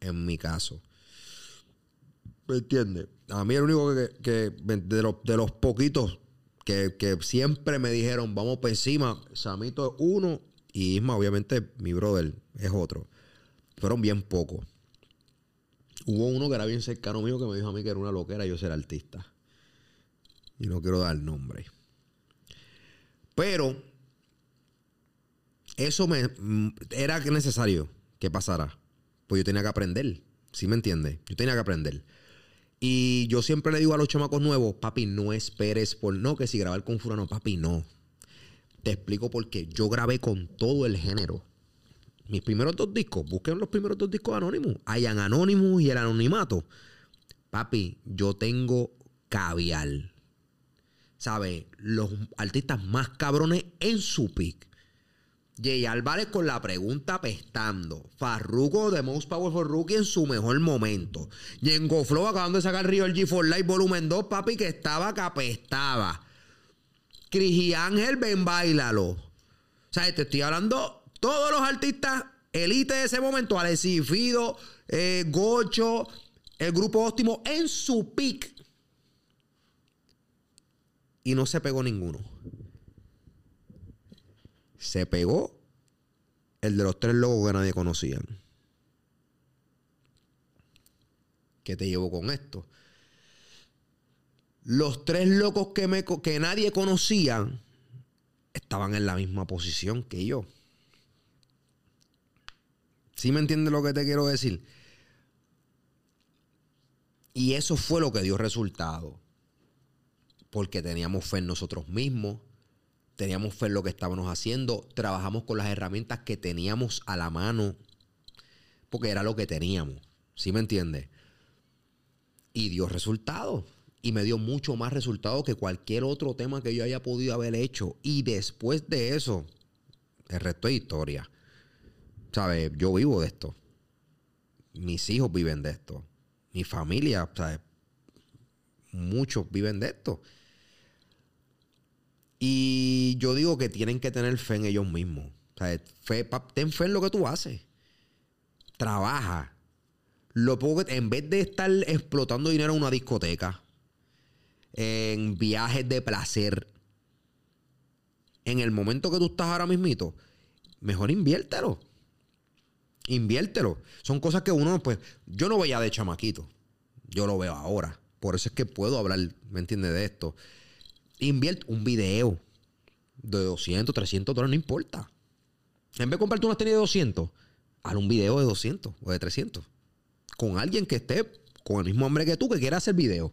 En mi caso. ¿Me entiendes? A mí el único que, de, los, de los poquitos que, que siempre me dijeron, vamos por encima, Samito es uno y Isma, obviamente, mi brother, es otro. Fueron bien pocos. Hubo uno que era bien cercano mío que me dijo a mí que era una loquera yo ser artista. Y no quiero dar nombre. Pero eso me mm, era necesario que pasara. Pues yo tenía que aprender. ¿Sí me entiendes? Yo tenía que aprender. Y yo siempre le digo a los chamacos nuevos, papi, no esperes por no, que si grabar con fulano, papi, no. Te explico por qué. Yo grabé con todo el género. Mis primeros dos discos, busquen los primeros dos discos de Anonymous. Hayan Anonymous y el anonimato. Papi, yo tengo caviar. ¿Sabes? Los artistas más cabrones en su pick. Jay Álvarez con la pregunta pestando. Farruko de Most Powerful Rookie en su mejor momento. Yengo Flow acabando de sacar Rio G4 Live Volumen 2, papi, que estaba que apestaba. Cris y Ángel, ven, bailalo. O sea, te estoy hablando todos los artistas elite de ese momento. Alexis Fido, eh, Gocho, el grupo óptimo en su pick. Y no se pegó ninguno. Se pegó el de los tres logos que nadie conocía. ¿Qué te llevo con esto? Los tres locos que, me, que nadie conocía estaban en la misma posición que yo. ¿Sí me entiendes lo que te quiero decir? Y eso fue lo que dio resultado. Porque teníamos fe en nosotros mismos, teníamos fe en lo que estábamos haciendo, trabajamos con las herramientas que teníamos a la mano, porque era lo que teníamos. ¿Sí me entiendes? Y dio resultado. Y me dio mucho más resultado que cualquier otro tema que yo haya podido haber hecho. Y después de eso, el resto es historia. ¿Sabes? Yo vivo de esto. Mis hijos viven de esto. Mi familia, ¿sabes? Muchos viven de esto. Y yo digo que tienen que tener fe en ellos mismos. Fe, ten fe en lo que tú haces. Trabaja. Lo poco que- en vez de estar explotando dinero en una discoteca, en viajes de placer, en el momento que tú estás ahora mismito, mejor inviértelo. Inviértelo. Son cosas que uno, pues, yo no veía de chamaquito. Yo lo veo ahora. Por eso es que puedo hablar, ¿me entiendes? De esto. Invierte un video de 200, 300 dólares, no importa. En vez de comprarte unas tenis de 200, haz un video de 200 o de 300. Con alguien que esté con el mismo hombre que tú que quiera hacer video.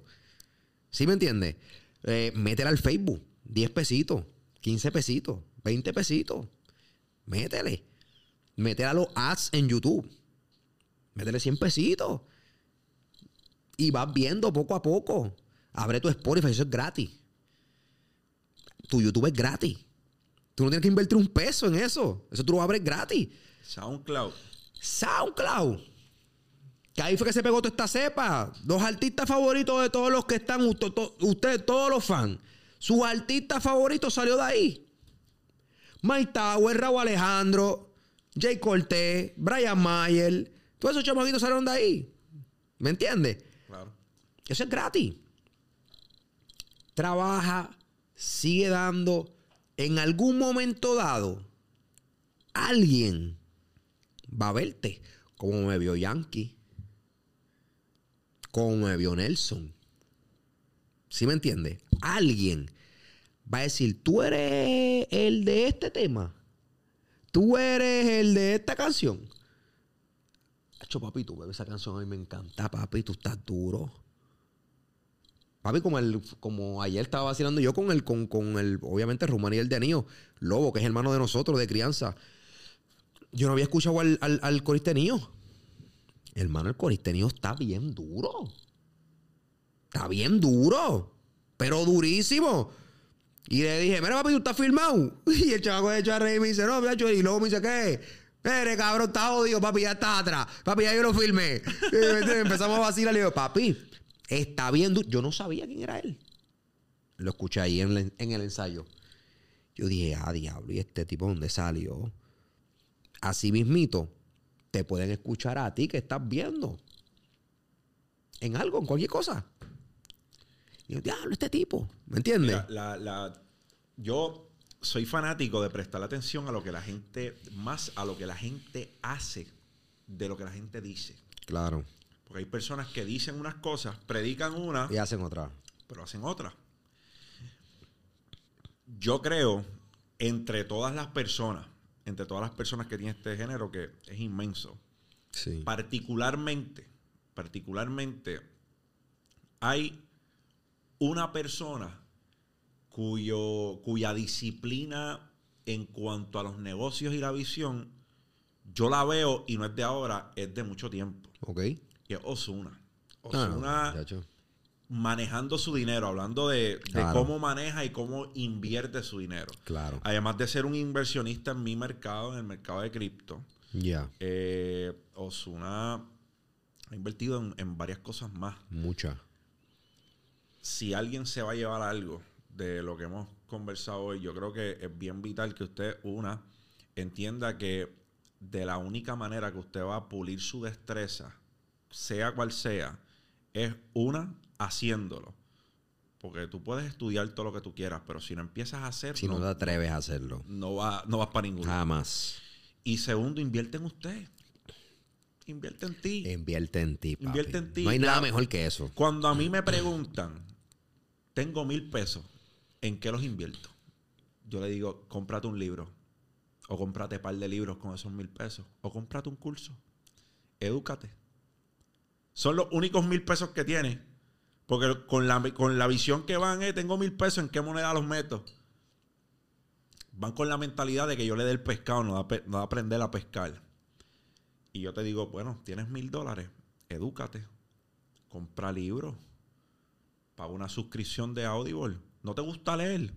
¿Sí me entiendes? Eh, métele al Facebook. 10 pesitos, 15 pesitos, 20 pesitos. Métele. Métele a los ads en YouTube. Métele 100 pesitos. Y vas viendo poco a poco. Abre tu Spotify, eso es gratis. Tu YouTube es gratis. Tú no tienes que invertir un peso en eso. Eso tú lo abres gratis. SoundCloud. SoundCloud. Que ahí fue que se pegó toda esta cepa. Los artistas favoritos de todos los que están, to- ustedes, todos los fans. Su artista favorito salió de ahí. Mike Tower, Raúl Alejandro, Jay Cortés, Brian Mayer. Todos esos chamaquitos salieron de ahí. ¿Me entiendes? Claro. Eso es gratis. Trabaja, sigue dando. En algún momento dado, alguien va a verte. Como me vio Yankee. Como me vio Nelson. ¿Sí me entiendes? Alguien va a decir, tú eres el de este tema. Tú eres el de esta canción. Hacho, papi, esa canción, a mí me encanta, papi, tú estás duro. Papi, como, el, como ayer estaba vacilando yo con el, con, con el, obviamente, Rumani y el Denío, Lobo, que es hermano de nosotros, de crianza. Yo no había escuchado al, al, al. Hermano, el coristenío está bien duro. Está bien duro. Pero durísimo. Y le dije, mira, papi, tú estás filmado. Y el chavaco de hecho a reír y me dice, no, macho. Y luego me dice, ¿qué? Mire, cabrón, está jodido, papi, ya está atrás. Papi, ya yo lo filmé. Y empezamos a vacilar. Le digo, papi, está bien duro. Yo no sabía quién era él. Lo escuché ahí en, el- en el ensayo. Yo dije, ah, diablo, ¿y este tipo dónde salió? Así mismito, te pueden escuchar a ti que estás viendo. En algo, en cualquier cosa. Y yo, diablo, este tipo. ¿Me entiendes? Mira, la, la- yo soy fanático de prestar atención a lo que la gente, más a lo que la gente hace de lo que la gente dice. Claro. Porque hay personas que dicen unas cosas, predican una, Y hacen otra. pero hacen otras. Yo creo, entre todas las personas, entre todas las personas que tienen este género, que es inmenso, Sí. particularmente, particularmente, hay una persona cuyo, cuya disciplina en cuanto a los negocios y la visión, yo la veo y no es de ahora, es de mucho tiempo. Ok. Y es Osuna. Ah, Osuna manejando su dinero, hablando de, cómo maneja y cómo invierte su dinero. Claro. Además de ser un inversionista en mi mercado, en el mercado de cripto, Ya. eh, Osuna ha invertido en, en varias cosas más. Mucha. Si alguien se va a llevar algo de lo que hemos conversado hoy, yo creo que es bien vital que usted, una, entienda que de la única manera que usted va a pulir su destreza, sea cual sea, es una, haciéndolo. Porque tú puedes estudiar todo lo que tú quieras, pero si no empiezas a hacerlo, Si no te no, atreves a hacerlo. va, no vas para ningún lado. Jamás. Y segundo, invierte en usted. Invierte en ti. Invierte en ti, papi. Invierte en ti. No hay nada La- mejor que eso. Cuando a mí me preguntan, tengo mil pesos, ¿en qué los invierto? Yo le digo, cómprate un libro. O cómprate un par de libros con esos mil pesos. O cómprate un curso. Edúcate. Son los únicos mil pesos que tienes. Porque con la, con la visión que van, eh, tengo mil pesos, ¿en qué moneda los meto? Van con la mentalidad de que yo le dé el pescado, no da, no da aprender a pescar. Y yo te digo, bueno, tienes mil dólares, edúcate, compra libros, paga una suscripción de Audible. ¿No te gusta leer?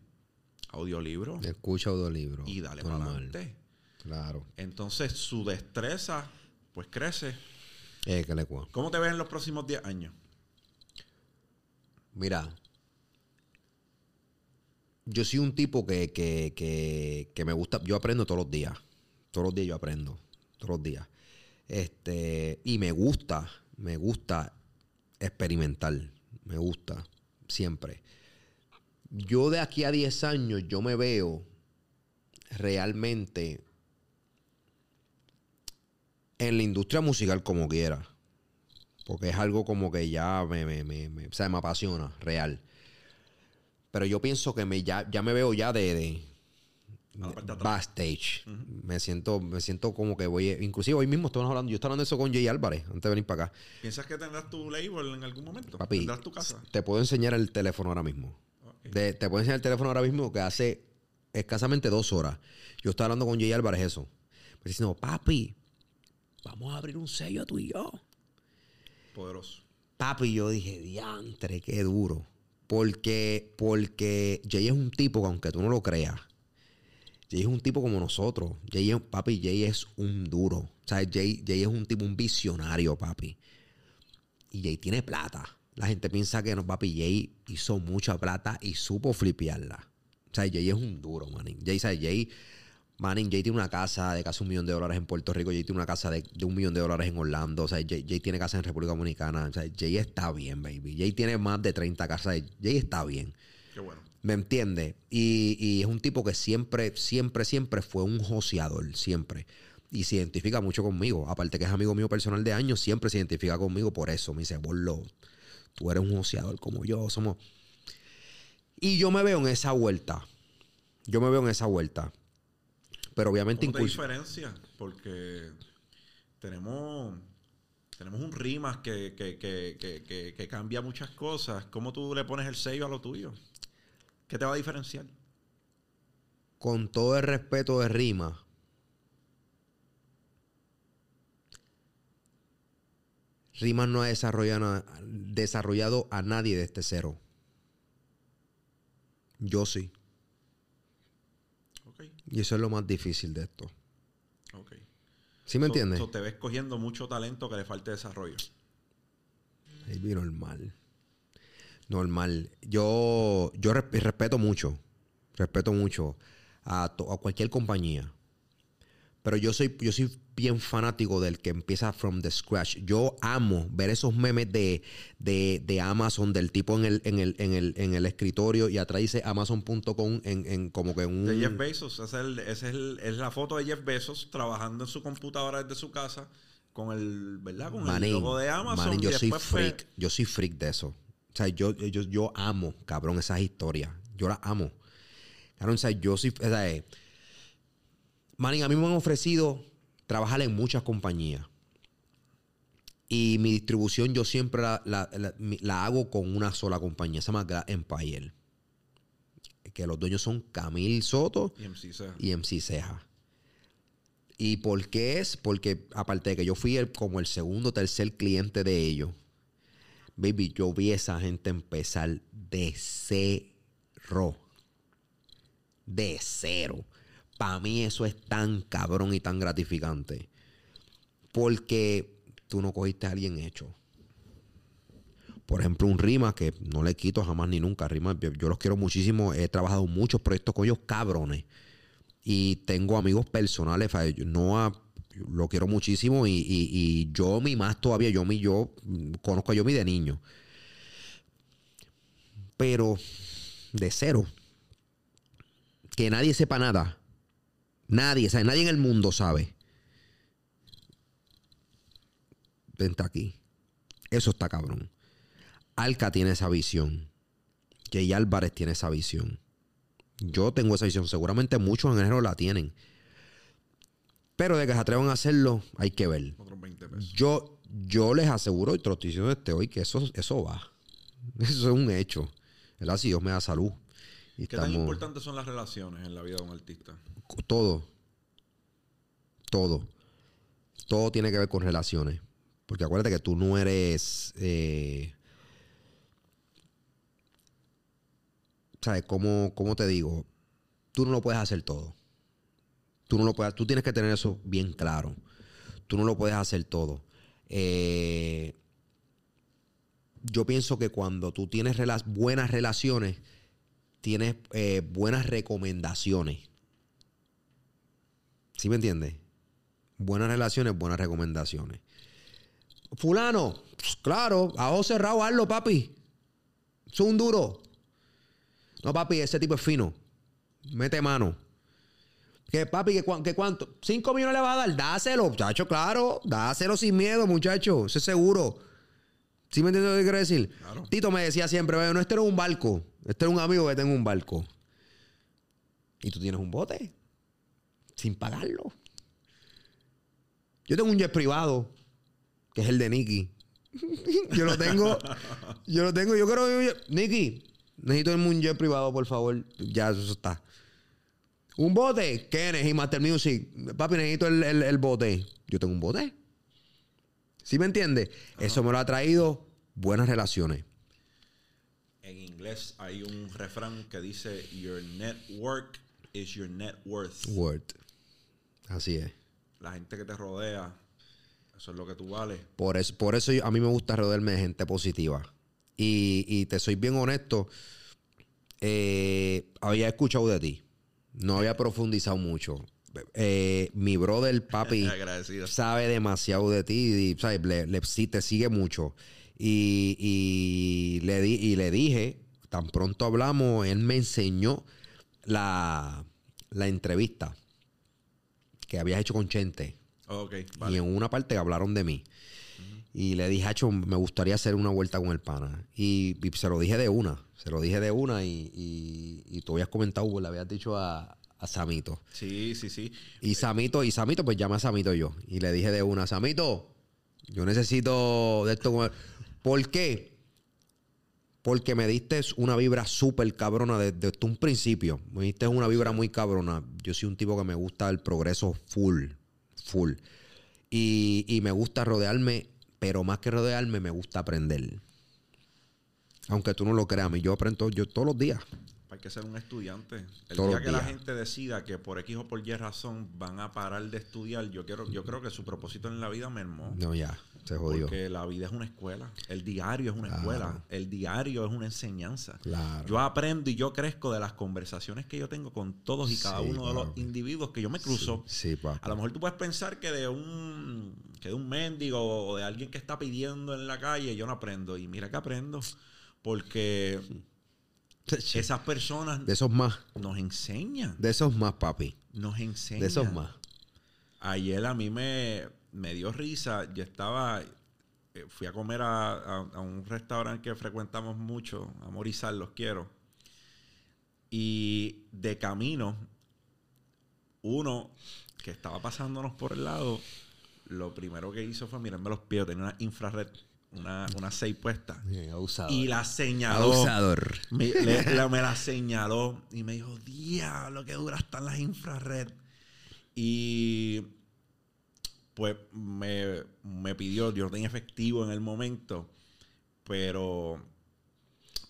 Audiolibro. Escucha audiolibro. Y dale para adelante. Claro. Entonces su destreza, pues crece. Eh, que le cua. ¿Cómo te ves en los próximos 10 años? Mira. Yo soy un tipo que, que, que, que me gusta. Yo aprendo todos los días. Todos los días yo aprendo. Todos los días. Este. Y me gusta. Me gusta experimentar. Me gusta. Siempre. Yo de aquí a 10 años, yo me veo realmente en la industria musical como quiera. Porque es algo como que ya me, me, me, me- o sea, me apasiona, real. Pero yo pienso que me, ya, ya me veo ya de, de- backstage. Me siento, me siento como que voy. Inclusive hoy mismo estamos hablando, yo estaba hablando de eso con Jay Álvarez antes de venir para acá. ¿Piensas que tendrás tu label en algún momento? Papi, ¿Tendrás tu casa? te puedo enseñar el teléfono ahora mismo. De- te puedo enseñar el teléfono ahora mismo que hace escasamente dos horas. Yo estaba hablando con Jay Álvarez eso. Me diciendo, papi, vamos a abrir un sello tú y yo. Poderoso. Papi, yo dije, diantre, qué duro. Porque, porque Jay es un tipo que aunque tú no lo creas, Jay es un tipo como nosotros. Jay es, papi, Jay es un duro. O sea, Jay, Jay es un tipo, un visionario, papi. Y Jay tiene plata. La gente piensa que no, papi, Jay hizo mucha plata y supo flipearla. O sea, Jay es un duro, man. Jay, ¿sabes? Jay, Manning, Jay tiene una casa de casi un millón de dólares en Puerto Rico. Jay tiene una casa de, de un millón de dólares en Orlando. O sea, Jay, Jay tiene casa en República Dominicana. O sea, Jay está bien, baby. Jay tiene más de 30 casas. Jay está bien. Qué bueno. ¿Me entiende? Y, y es un tipo que siempre, siempre, siempre fue un joseador. Siempre. Y se identifica mucho conmigo. Aparte que es amigo mío personal de años, siempre se identifica conmigo por eso. Me dice, Borlo, tú eres un joseador como yo. Somos... Y yo me veo en esa vuelta. Yo me veo en esa vuelta. Pero obviamente ¿Cómo te diferencia? Porque tenemos, tenemos un rimas que, que, que, que, cambia muchas cosas. ¿Cómo tú le pones el sello a lo tuyo? ¿Qué te va a diferenciar? con todo el respeto de Rima, Rima no ha desarrollado, desarrollado a nadie de este cero. Yo sí. Y eso es lo más difícil de esto. ok. ¿Sí me So- entiendes? so te ves cogiendo mucho talento que le falta desarrollo. Baby, normal. Normal. Yo, yo res- respeto mucho. Respeto mucho a, to- a cualquier compañía. Pero yo soy, yo soy bien fanático del que empieza from the scratch. Yo amo ver esos memes de, de, de Amazon, del tipo en el, en el, en el, en el escritorio y atrás dice Amazon.com en, en como que un... De Jeff Bezos. Ese es, el- ese es, el- es la foto de Jeff Bezos trabajando en su computadora desde su casa con el, ¿verdad? Con el logo de Amazon. manín, y yo soy fue- freak. Yo soy freak de eso. O sea, yo, yo, yo amo, cabrón, esas historias. Yo las amo. Cabrón, o sea, yo soy... O sea, a mí me han ofrecido trabajar en muchas compañías. Y mi distribución yo siempre la, la- la- mi- la hago con una sola compañía. Se llama Glass Empire. Que los dueños son Camil Soto Y MC Ceja. y MC Ceja. ¿Y por qué es? Porque aparte de que yo fui el- como el segundo o tercer cliente de ellos, baby, yo vi a esa gente empezar de cero. De cero. Para mí eso es tan cabrón y tan gratificante. Porque tú no cogiste a alguien hecho. Por ejemplo, un Rima que no le quito jamás ni nunca. Rima, yo, los quiero muchísimo. He trabajado muchos proyectos con ellos cabrones. Y tengo amigos personales. No lo quiero muchísimo. Y yo, mi más todavía, yo, mi, yo mm, conozco a yo, mi de niño. Pero de cero. Que nadie sepa nada. Nadie, sabe, nadie en el mundo sabe. Vente aquí. Eso está cabrón. Alca tiene esa visión. Jay Álvarez tiene esa visión. Yo tengo esa visión. Seguramente muchos en el género la tienen. Pero de que se atrevan a hacerlo, hay que ver. Otros 20 pesos. Yo, yo les aseguro, y te lo estoy diciendo desde hoy, que eso, eso va. Eso es un hecho. ¿Verdad? Si Dios me da salud. Y ¿Qué tan importantes son las relaciones en la vida de un artista? todo. Todo. Todo tiene que ver con relaciones. Porque acuérdate que tú no eres. Eh, ¿Sabes? ¿Cómo, ¿Cómo te digo? Tú no lo puedes hacer todo. Tú no lo puedes. Tú tienes que tener eso bien claro. Tú no lo puedes hacer todo. Eh, yo pienso que cuando tú tienes rela- buenas relaciones, tienes eh, buenas recomendaciones. ¿Sí me entiendes? Buenas relaciones, buenas recomendaciones. Fulano, pues, claro, a ojo cerrado, hazlo, papi. Es un duro. No, papi, ese tipo es fino. Mete mano. Que papi, que, que cuánto? ¿Cinco millones le va a dar? Dáselo, muchacho, claro. Dáselo sin miedo, muchacho. Eso es seguro. ¿Sí me entiendes lo que quiero decir? Claro. Tito me decía siempre, "Bueno, no, este no es un barco. Este es un amigo que tengo un barco. Y tú tienes un bote. Sin pagarlo. Yo tengo un jet privado, que es el de Nicky. yo lo tengo. Yo lo tengo. Yo quiero. Nicky, necesito un jet privado, por favor. Ya, eso está. Un bote, Kenneth y Master Music. Papi, necesito el, el- el bote. Yo tengo un bote. ¿Sí me entiendes? Eso me lo ha traído buenas relaciones. En inglés hay un refrán que dice Your network is your net worth. Word. Así es. La gente que te rodea, eso es lo que tú vales. Por eso, por eso yo- a mí me gusta rodearme de gente positiva. Y, y te soy bien honesto, eh, había escuchado de ti. No había profundizado mucho. Eh, mi brother, papi, sabe demasiado de ti, y, ¿sabes? Le, le- sí, te sigue mucho. Y, y le di, y le dije, tan pronto hablamos, él me enseñó la, la entrevista que habías hecho con Chente. Ok, Y vale. en una parte hablaron de mí. Y le dije, Hacho, me gustaría hacer una vuelta con el pana. Y, y se lo dije de una. Se lo dije de una y, y, y tú habías comentado, le habías dicho a, a Samito. Sí, sí, sí. Y Samito, y Samito, pues llama a Samito yo. Y le dije de una, Samito, yo necesito de esto. con el-". ¿Por qué? Porque me diste una vibra súper cabrona desde, desde un principio. Me diste una vibra muy cabrona. Yo soy un tipo que me gusta el progreso full, full. Y, y me gusta rodearme, pero más que rodearme, me gusta aprender. Aunque tú no lo creas, a mí yo aprendo yo todos los días. Que ser un estudiante. El Todos día que la gente decida que por X o por Y razón van a parar de estudiar, yo quiero, yo creo que su propósito en la vida mermó. No, ya, se jodió. Porque la vida es una escuela. El diario es una Claro. escuela. El diario es una enseñanza. Claro. Yo aprendo y yo crezco de las conversaciones que yo tengo con todos y cada Sí, uno de los papi. individuos que yo me cruzo. Sí, papá. A lo mejor tú puedes pensar que de un que de un mendigo o de alguien que está pidiendo en la calle yo no aprendo. Y mira que aprendo. Porque esas personas De esos más. nos enseñan. De esos más, papi. Nos enseñan. De esos más. Ayer a mí me, me dio risa. Yo estaba. eh, Fui a comer a, a- a un restaurante que frecuentamos mucho. A Morizal, los quiero. Y de camino, uno que estaba pasándonos por el lado, lo primero que hizo fue mirarme los pies. Tenía una infrared, una, una 6 puesta. Abusador. Y la señaló. Abusador. Me, le- la- me la señaló y me dijo, diablo, que duras están las infrared. Y pues me, me pidió, yo no tenía efectivo en el momento, pero,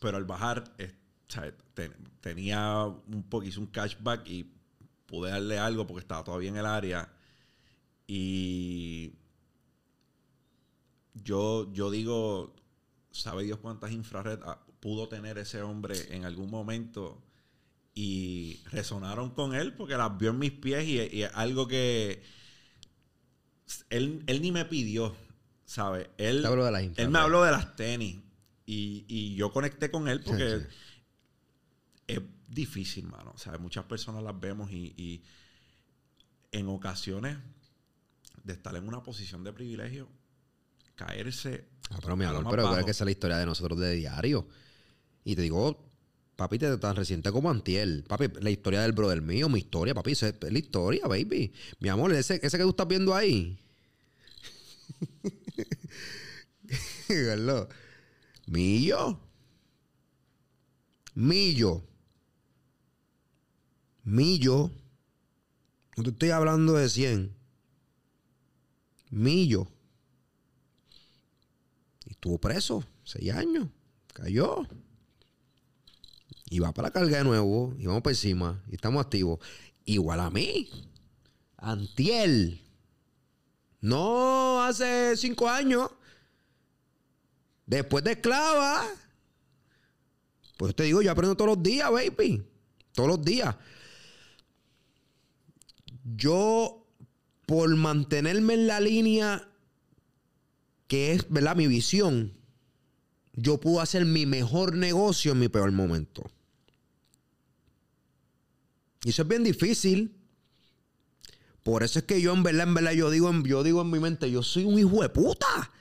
pero al bajar eh, tenía un poco, hice un cashback y pude darle algo porque estaba todavía en el área. Y yo, yo digo, sabe Dios cuántas infrared pudo tener ese hombre en algún momento y resonaron con él porque las vio en mis pies y, y algo que él, él ni me pidió, ¿sabes? Él, de las él me habló de las tenis y, y yo conecté con él porque Sí, sí. es difícil, mano. Sea, muchas personas las vemos y, y en ocasiones de estar en una posición de privilegio, caerse. Ah, pero mi amor, pero creo que esa es la historia de nosotros de diario. Y te digo, papi, te tan reciente como Antiel. Papi, la historia del brother mío, mi historia, papi, esa es la historia, baby. Mi amor, ese, ese que tú estás viendo ahí. Millo. Millo. Millo. No te estoy hablando de 100. Millo. Estuvo preso seis años. Cayó. Y va para la carga de nuevo. Y vamos para encima. Y estamos activos. Igual a mí. Antiel. No hace cinco años. Después de esclava. Pues te digo, yo aprendo todos los días, baby. Todos los días. Yo, por mantenerme en la línea que es, ¿verdad? Mi visión, yo puedo hacer mi mejor negocio en mi peor momento. Y eso es bien difícil. Por eso es que yo, en verdad, en verdad, yo digo, yo digo en mi mente, yo soy un hijo de puta.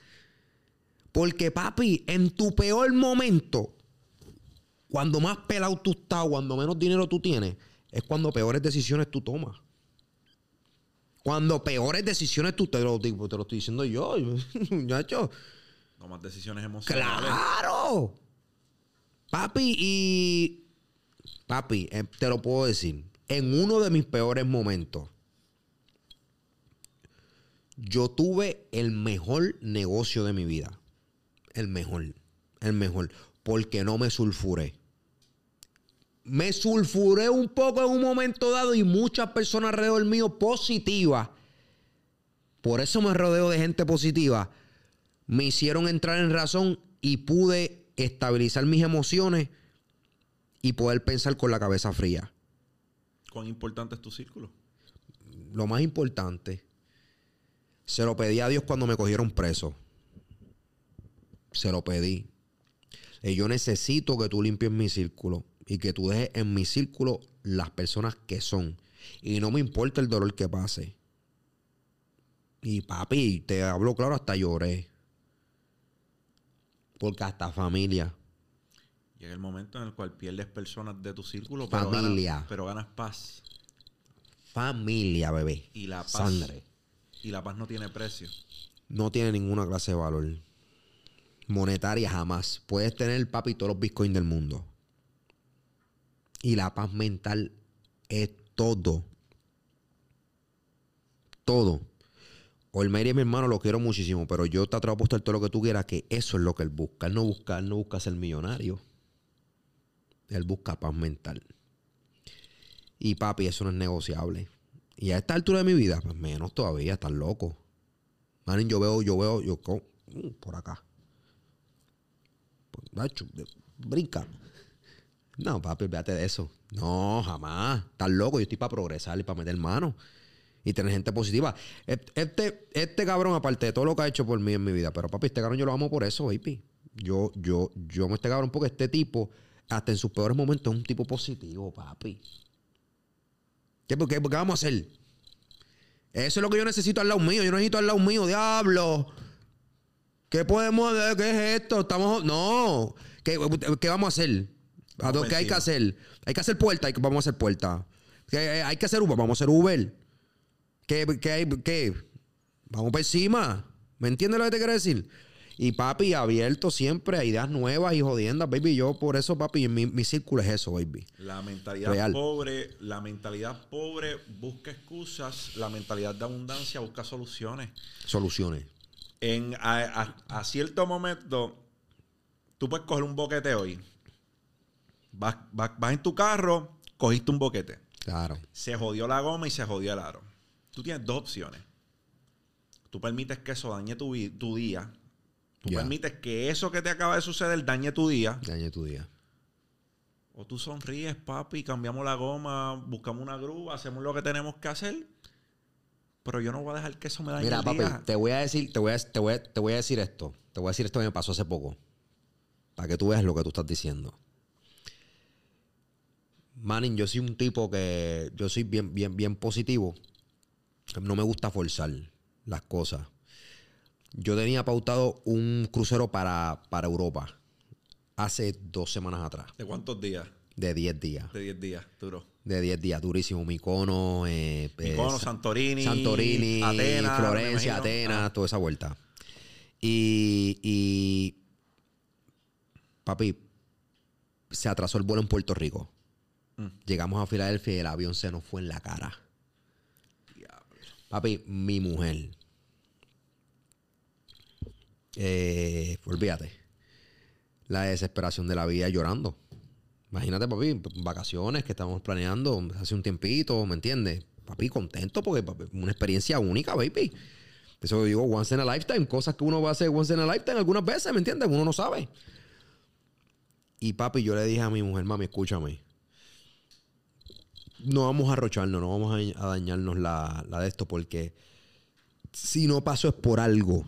Porque, papi, en tu peor momento, cuando más pelado tú estás, cuando menos dinero tú tienes, es cuando peores decisiones tú tomas. Cuando peores decisiones tú te lo, digo, te lo estoy diciendo yo, muchacho. Tomas decisiones emocionales. ¡Claro! Papi, y. Papi, eh, te lo puedo decir. En uno de mis peores momentos, yo tuve el mejor negocio de mi vida. El mejor. El mejor. Porque no me sulfuré. Me sulfuré un poco en un momento dado y muchas personas alrededor mío positivas. Por eso me rodeo de gente positiva me hicieron entrar en razón y pude estabilizar mis emociones y poder pensar con la cabeza fría. ¿Cuán importante es tu círculo? lo más importante, se lo pedí a Dios cuando me cogieron preso. Se lo pedí. Y yo necesito que tú limpies mi círculo y que tú dejes en mi círculo las personas que son. Y no me importa el dolor que pase. Y papi, te hablo claro, hasta lloré. Porque hasta familia. Llega el momento en el cual pierdes personas de tu círculo, Familia. Pero, ganas, pero ganas paz. Familia, bebé. Y la paz. Sangre. Y la paz no tiene precio. No tiene ninguna clase de valor. Monetaria jamás. Puedes tener, papi, todos los bitcoins del mundo. Y la paz mental es todo. Todo. Olmery es mi hermano, lo quiero muchísimo, pero yo te atrevo a apostar todo lo que tú quieras, que eso es lo que él busca. Él no busca, él no busca ser millonario. Él busca paz mental. Y papi, eso no es negociable. Y a esta altura de mi vida, pues menos todavía, estás loco. Manín, yo veo, yo veo, yo mm, por acá. Pues, macho, brinca. No, papi, olvídate de eso. No, jamás. Estás loco, yo estoy para progresar y para meter mano. Y tener gente positiva. Et- Este, este cabrón, aparte de todo lo que ha hecho por mí en mi vida, pero papi, este cabrón yo lo amo por eso, baby. Yo, yo, yo amo este cabrón porque este tipo, hasta en sus peores momentos, es un tipo positivo, papi. ¿Qué, qué- qué vamos a hacer? Eso es lo que yo necesito al lado mío. Yo necesito al lado mío, diablo. ¿Qué podemos hacer? ¿Qué es esto? Estamos. No. ¿Qué, qué vamos a hacer? ¿A dó- ¿Qué hay que hacer? Hay que hacer puerta, hay que- vamos a hacer puerta. ¿Qué- hay que hacer Uber, vamos a hacer Uber. ¿Qué, qué, hay- qué? Vamos para encima. ¿Me entiendes lo que te quiero decir? Y papi, abierto siempre a ideas nuevas y jodiendas, baby. Yo por eso, papi, mi, mi círculo es eso, baby. La mentalidad Real. pobre, la mentalidad pobre busca excusas, la mentalidad de abundancia busca soluciones. Soluciones. En, a, a- a cierto momento, tú puedes coger un boquete hoy. Vas, vas- vas en tu carro, cogiste un boquete. Claro. Se jodió la goma y se jodió el aro. Tú tienes dos opciones. Tú permites que eso dañe tu, tu día. Tú permites que eso que te acaba de suceder dañe tu día. Dañe tu día. O tú sonríes, papi, cambiamos la goma, buscamos una grúa, hacemos lo que tenemos que hacer. Pero yo no voy a dejar que eso me dañe Mira, el papi, día. te voy a decir, te voy a, te, voy a, te voy a decir esto. Te voy a decir esto que me pasó hace poco. Para que tú veas lo que tú estás diciendo. Manning, yo soy un tipo que. Yo soy bien, bien, bien positivo. No me gusta forzar las cosas. Yo tenía pautado un crucero para, para Europa hace dos semanas atrás, ¿De cuántos días? de 10 días. De 10 días, duro. De 10 días, durísimo. Micono, eh, Mykonos, eh, Santorini, Santorini, Atenas, Florencia. Atenas, Ah. toda esa vuelta. Y, y, papi, se atrasó el vuelo en Puerto Rico. Mm. Llegamos a Filadelfia y el avión se nos fue en la cara. Papi, mi mujer. Eh, olvídate. La desesperación de la vida llorando. Imagínate, papi, vacaciones que estamos planeando hace un tiempito, ¿me entiendes? Papi, contento porque papi, una experiencia única, baby. Eso digo, once in a lifetime, cosas que uno va a hacer once in a lifetime algunas veces, ¿me entiendes? Uno no sabe. Y papi, yo le dije a mi mujer, mami, escúchame. No vamos a arrocharnos, no vamos a, dañarnos la, la de esto, porque si no pasó es por algo.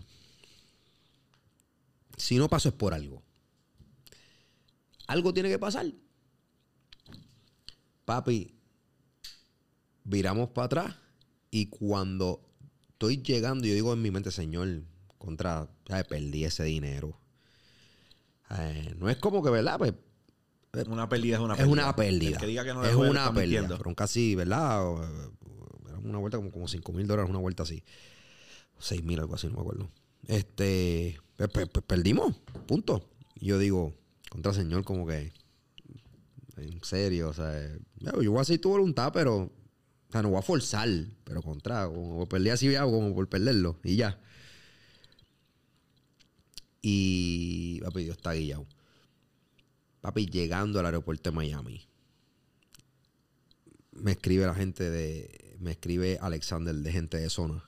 Si no pasó es por algo. Algo tiene que pasar. Papi, viramos para atrás y cuando estoy llegando, yo digo en mi mente, Señor, contra, ¿sabes? perdí ese dinero. Eh, no es como que, ¿verdad? Pues, Una pérdida es una es pérdida. una pérdida. El que diga que no le es una pérdida. mintiendo. Fueron casi, ¿verdad? Eh, una vuelta como, como 5 mil dólares, una vuelta así. 6 mil, algo así, no me acuerdo. Este, pe- pe- pe- perdimos, punto. Y yo digo, contra señor, como que, en serio, o sea, eh, yo voy a hacer tu voluntad, pero, o sea, no voy a forzar, pero contra, como perder así, como por perderlo, y ya. Y, papi, Dios está guillado. Papi, llegando al aeropuerto de Miami, me escribe la gente de. Me escribe Alexander de gente de zona.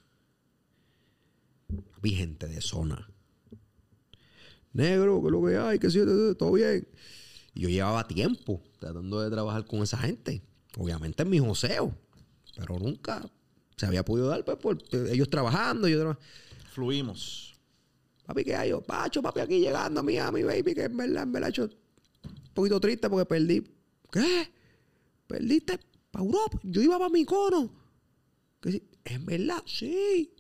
Papi, gente de zona. Negro, que lo que hay, que sí, todo bien. Y yo llevaba tiempo tratando de trabajar con esa gente. Obviamente en mi joseo. Pero nunca se había podido dar, pues, por ellos trabajando, yo trabajando. Fluimos. Papi, ¿qué hay yo? Pacho, papi, aquí llegando a mi, a mi baby, que en verdad, en verdad, un poquito triste porque perdí. ¿Qué? ¿Perdiste para Europa? Yo iba para mi cono. En verdad, sí.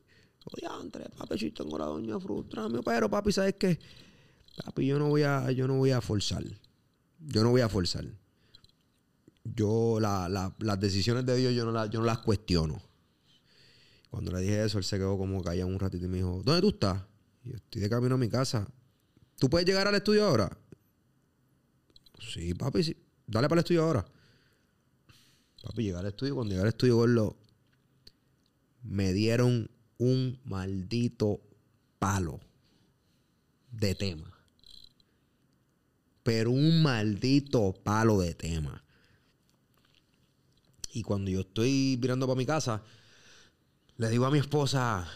Oye, Andrés, papi, si tengo la doña frustrada, pero papi, ¿sabes qué? Papi, yo no voy a, yo no voy a forzar. Yo no voy a forzar. Yo, la, la- las decisiones de Dios, yo no, las- yo no las cuestiono. Cuando le dije eso, él se quedó como callado un ratito y me dijo, ¿dónde tú estás? Yo estoy de camino a mi casa. ¿Tú puedes llegar al estudio ahora? Sí, papi, sí. Dale para el estudio ahora. Papi, llegar al estudio. Cuando llegué al estudio, gordo, me dieron un maldito palo de tema. Pero un maldito palo de tema. Y cuando yo estoy mirando para mi casa, le digo a mi esposa,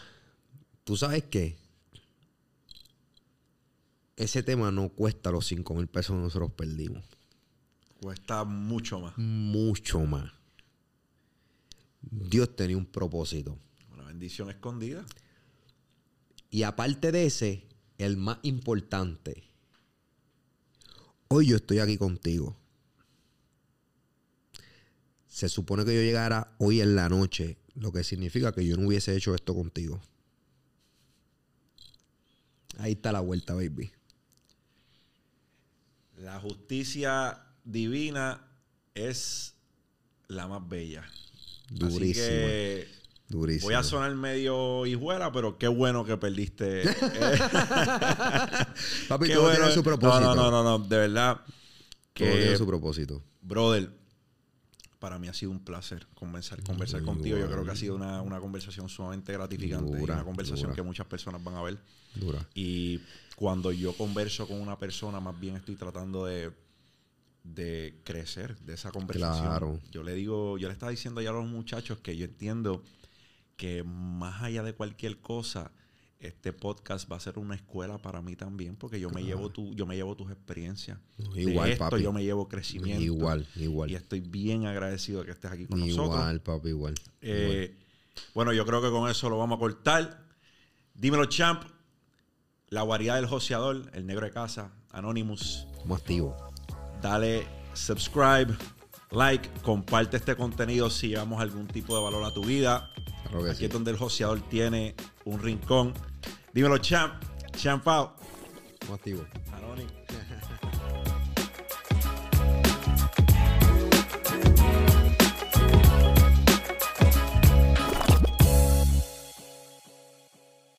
¿tú sabes qué? Ese tema no cuesta los 5 mil pesos que nosotros perdimos. Cuesta mucho más. Mucho más. Dios tenía un propósito. Una bendición escondida. Y aparte de ese, el más importante. Hoy yo estoy aquí contigo. Se supone que yo llegara hoy en la noche, lo que significa que yo no hubiese hecho esto contigo. Ahí está la vuelta, baby. La justicia divina es la más bella. Así Durísima. que Durísimo. voy a sonar medio hijuela, pero qué bueno que perdiste. Eh, Papi, todo bueno. tiene su propósito. No, no, no, no, no, de verdad Todo que tiene su propósito. Brother, para mí ha sido un placer conversar, conversar contigo. Yo creo que ha sido una, una conversación sumamente gratificante y Dura, una conversación dura. que muchas personas van a ver. Dura. Y cuando yo converso con una persona, más bien estoy tratando de, de crecer de esa conversación. Claro. Yo le digo, yo le estaba diciendo ya a los muchachos que yo entiendo que más allá de cualquier cosa, este podcast va a ser una escuela para mí también, porque yo me llevo tu, yo me llevo tus experiencias. De Igual, esto papi. yo me llevo crecimiento. Igual, igual. Y estoy bien agradecido de que estés aquí con nosotros. Igual, papi, igual. Eh, bueno, yo creo que con eso lo vamos a cortar. Dímelo, champ. La guarida del joseador, el negro de casa, Anonymous. Como activo. Dale subscribe, like, comparte este contenido si llevamos algún tipo de valor a tu vida. Claro Aquí sí. es donde el joseador tiene un rincón. Dímelo, champ. Champao. Activo. Anónimo.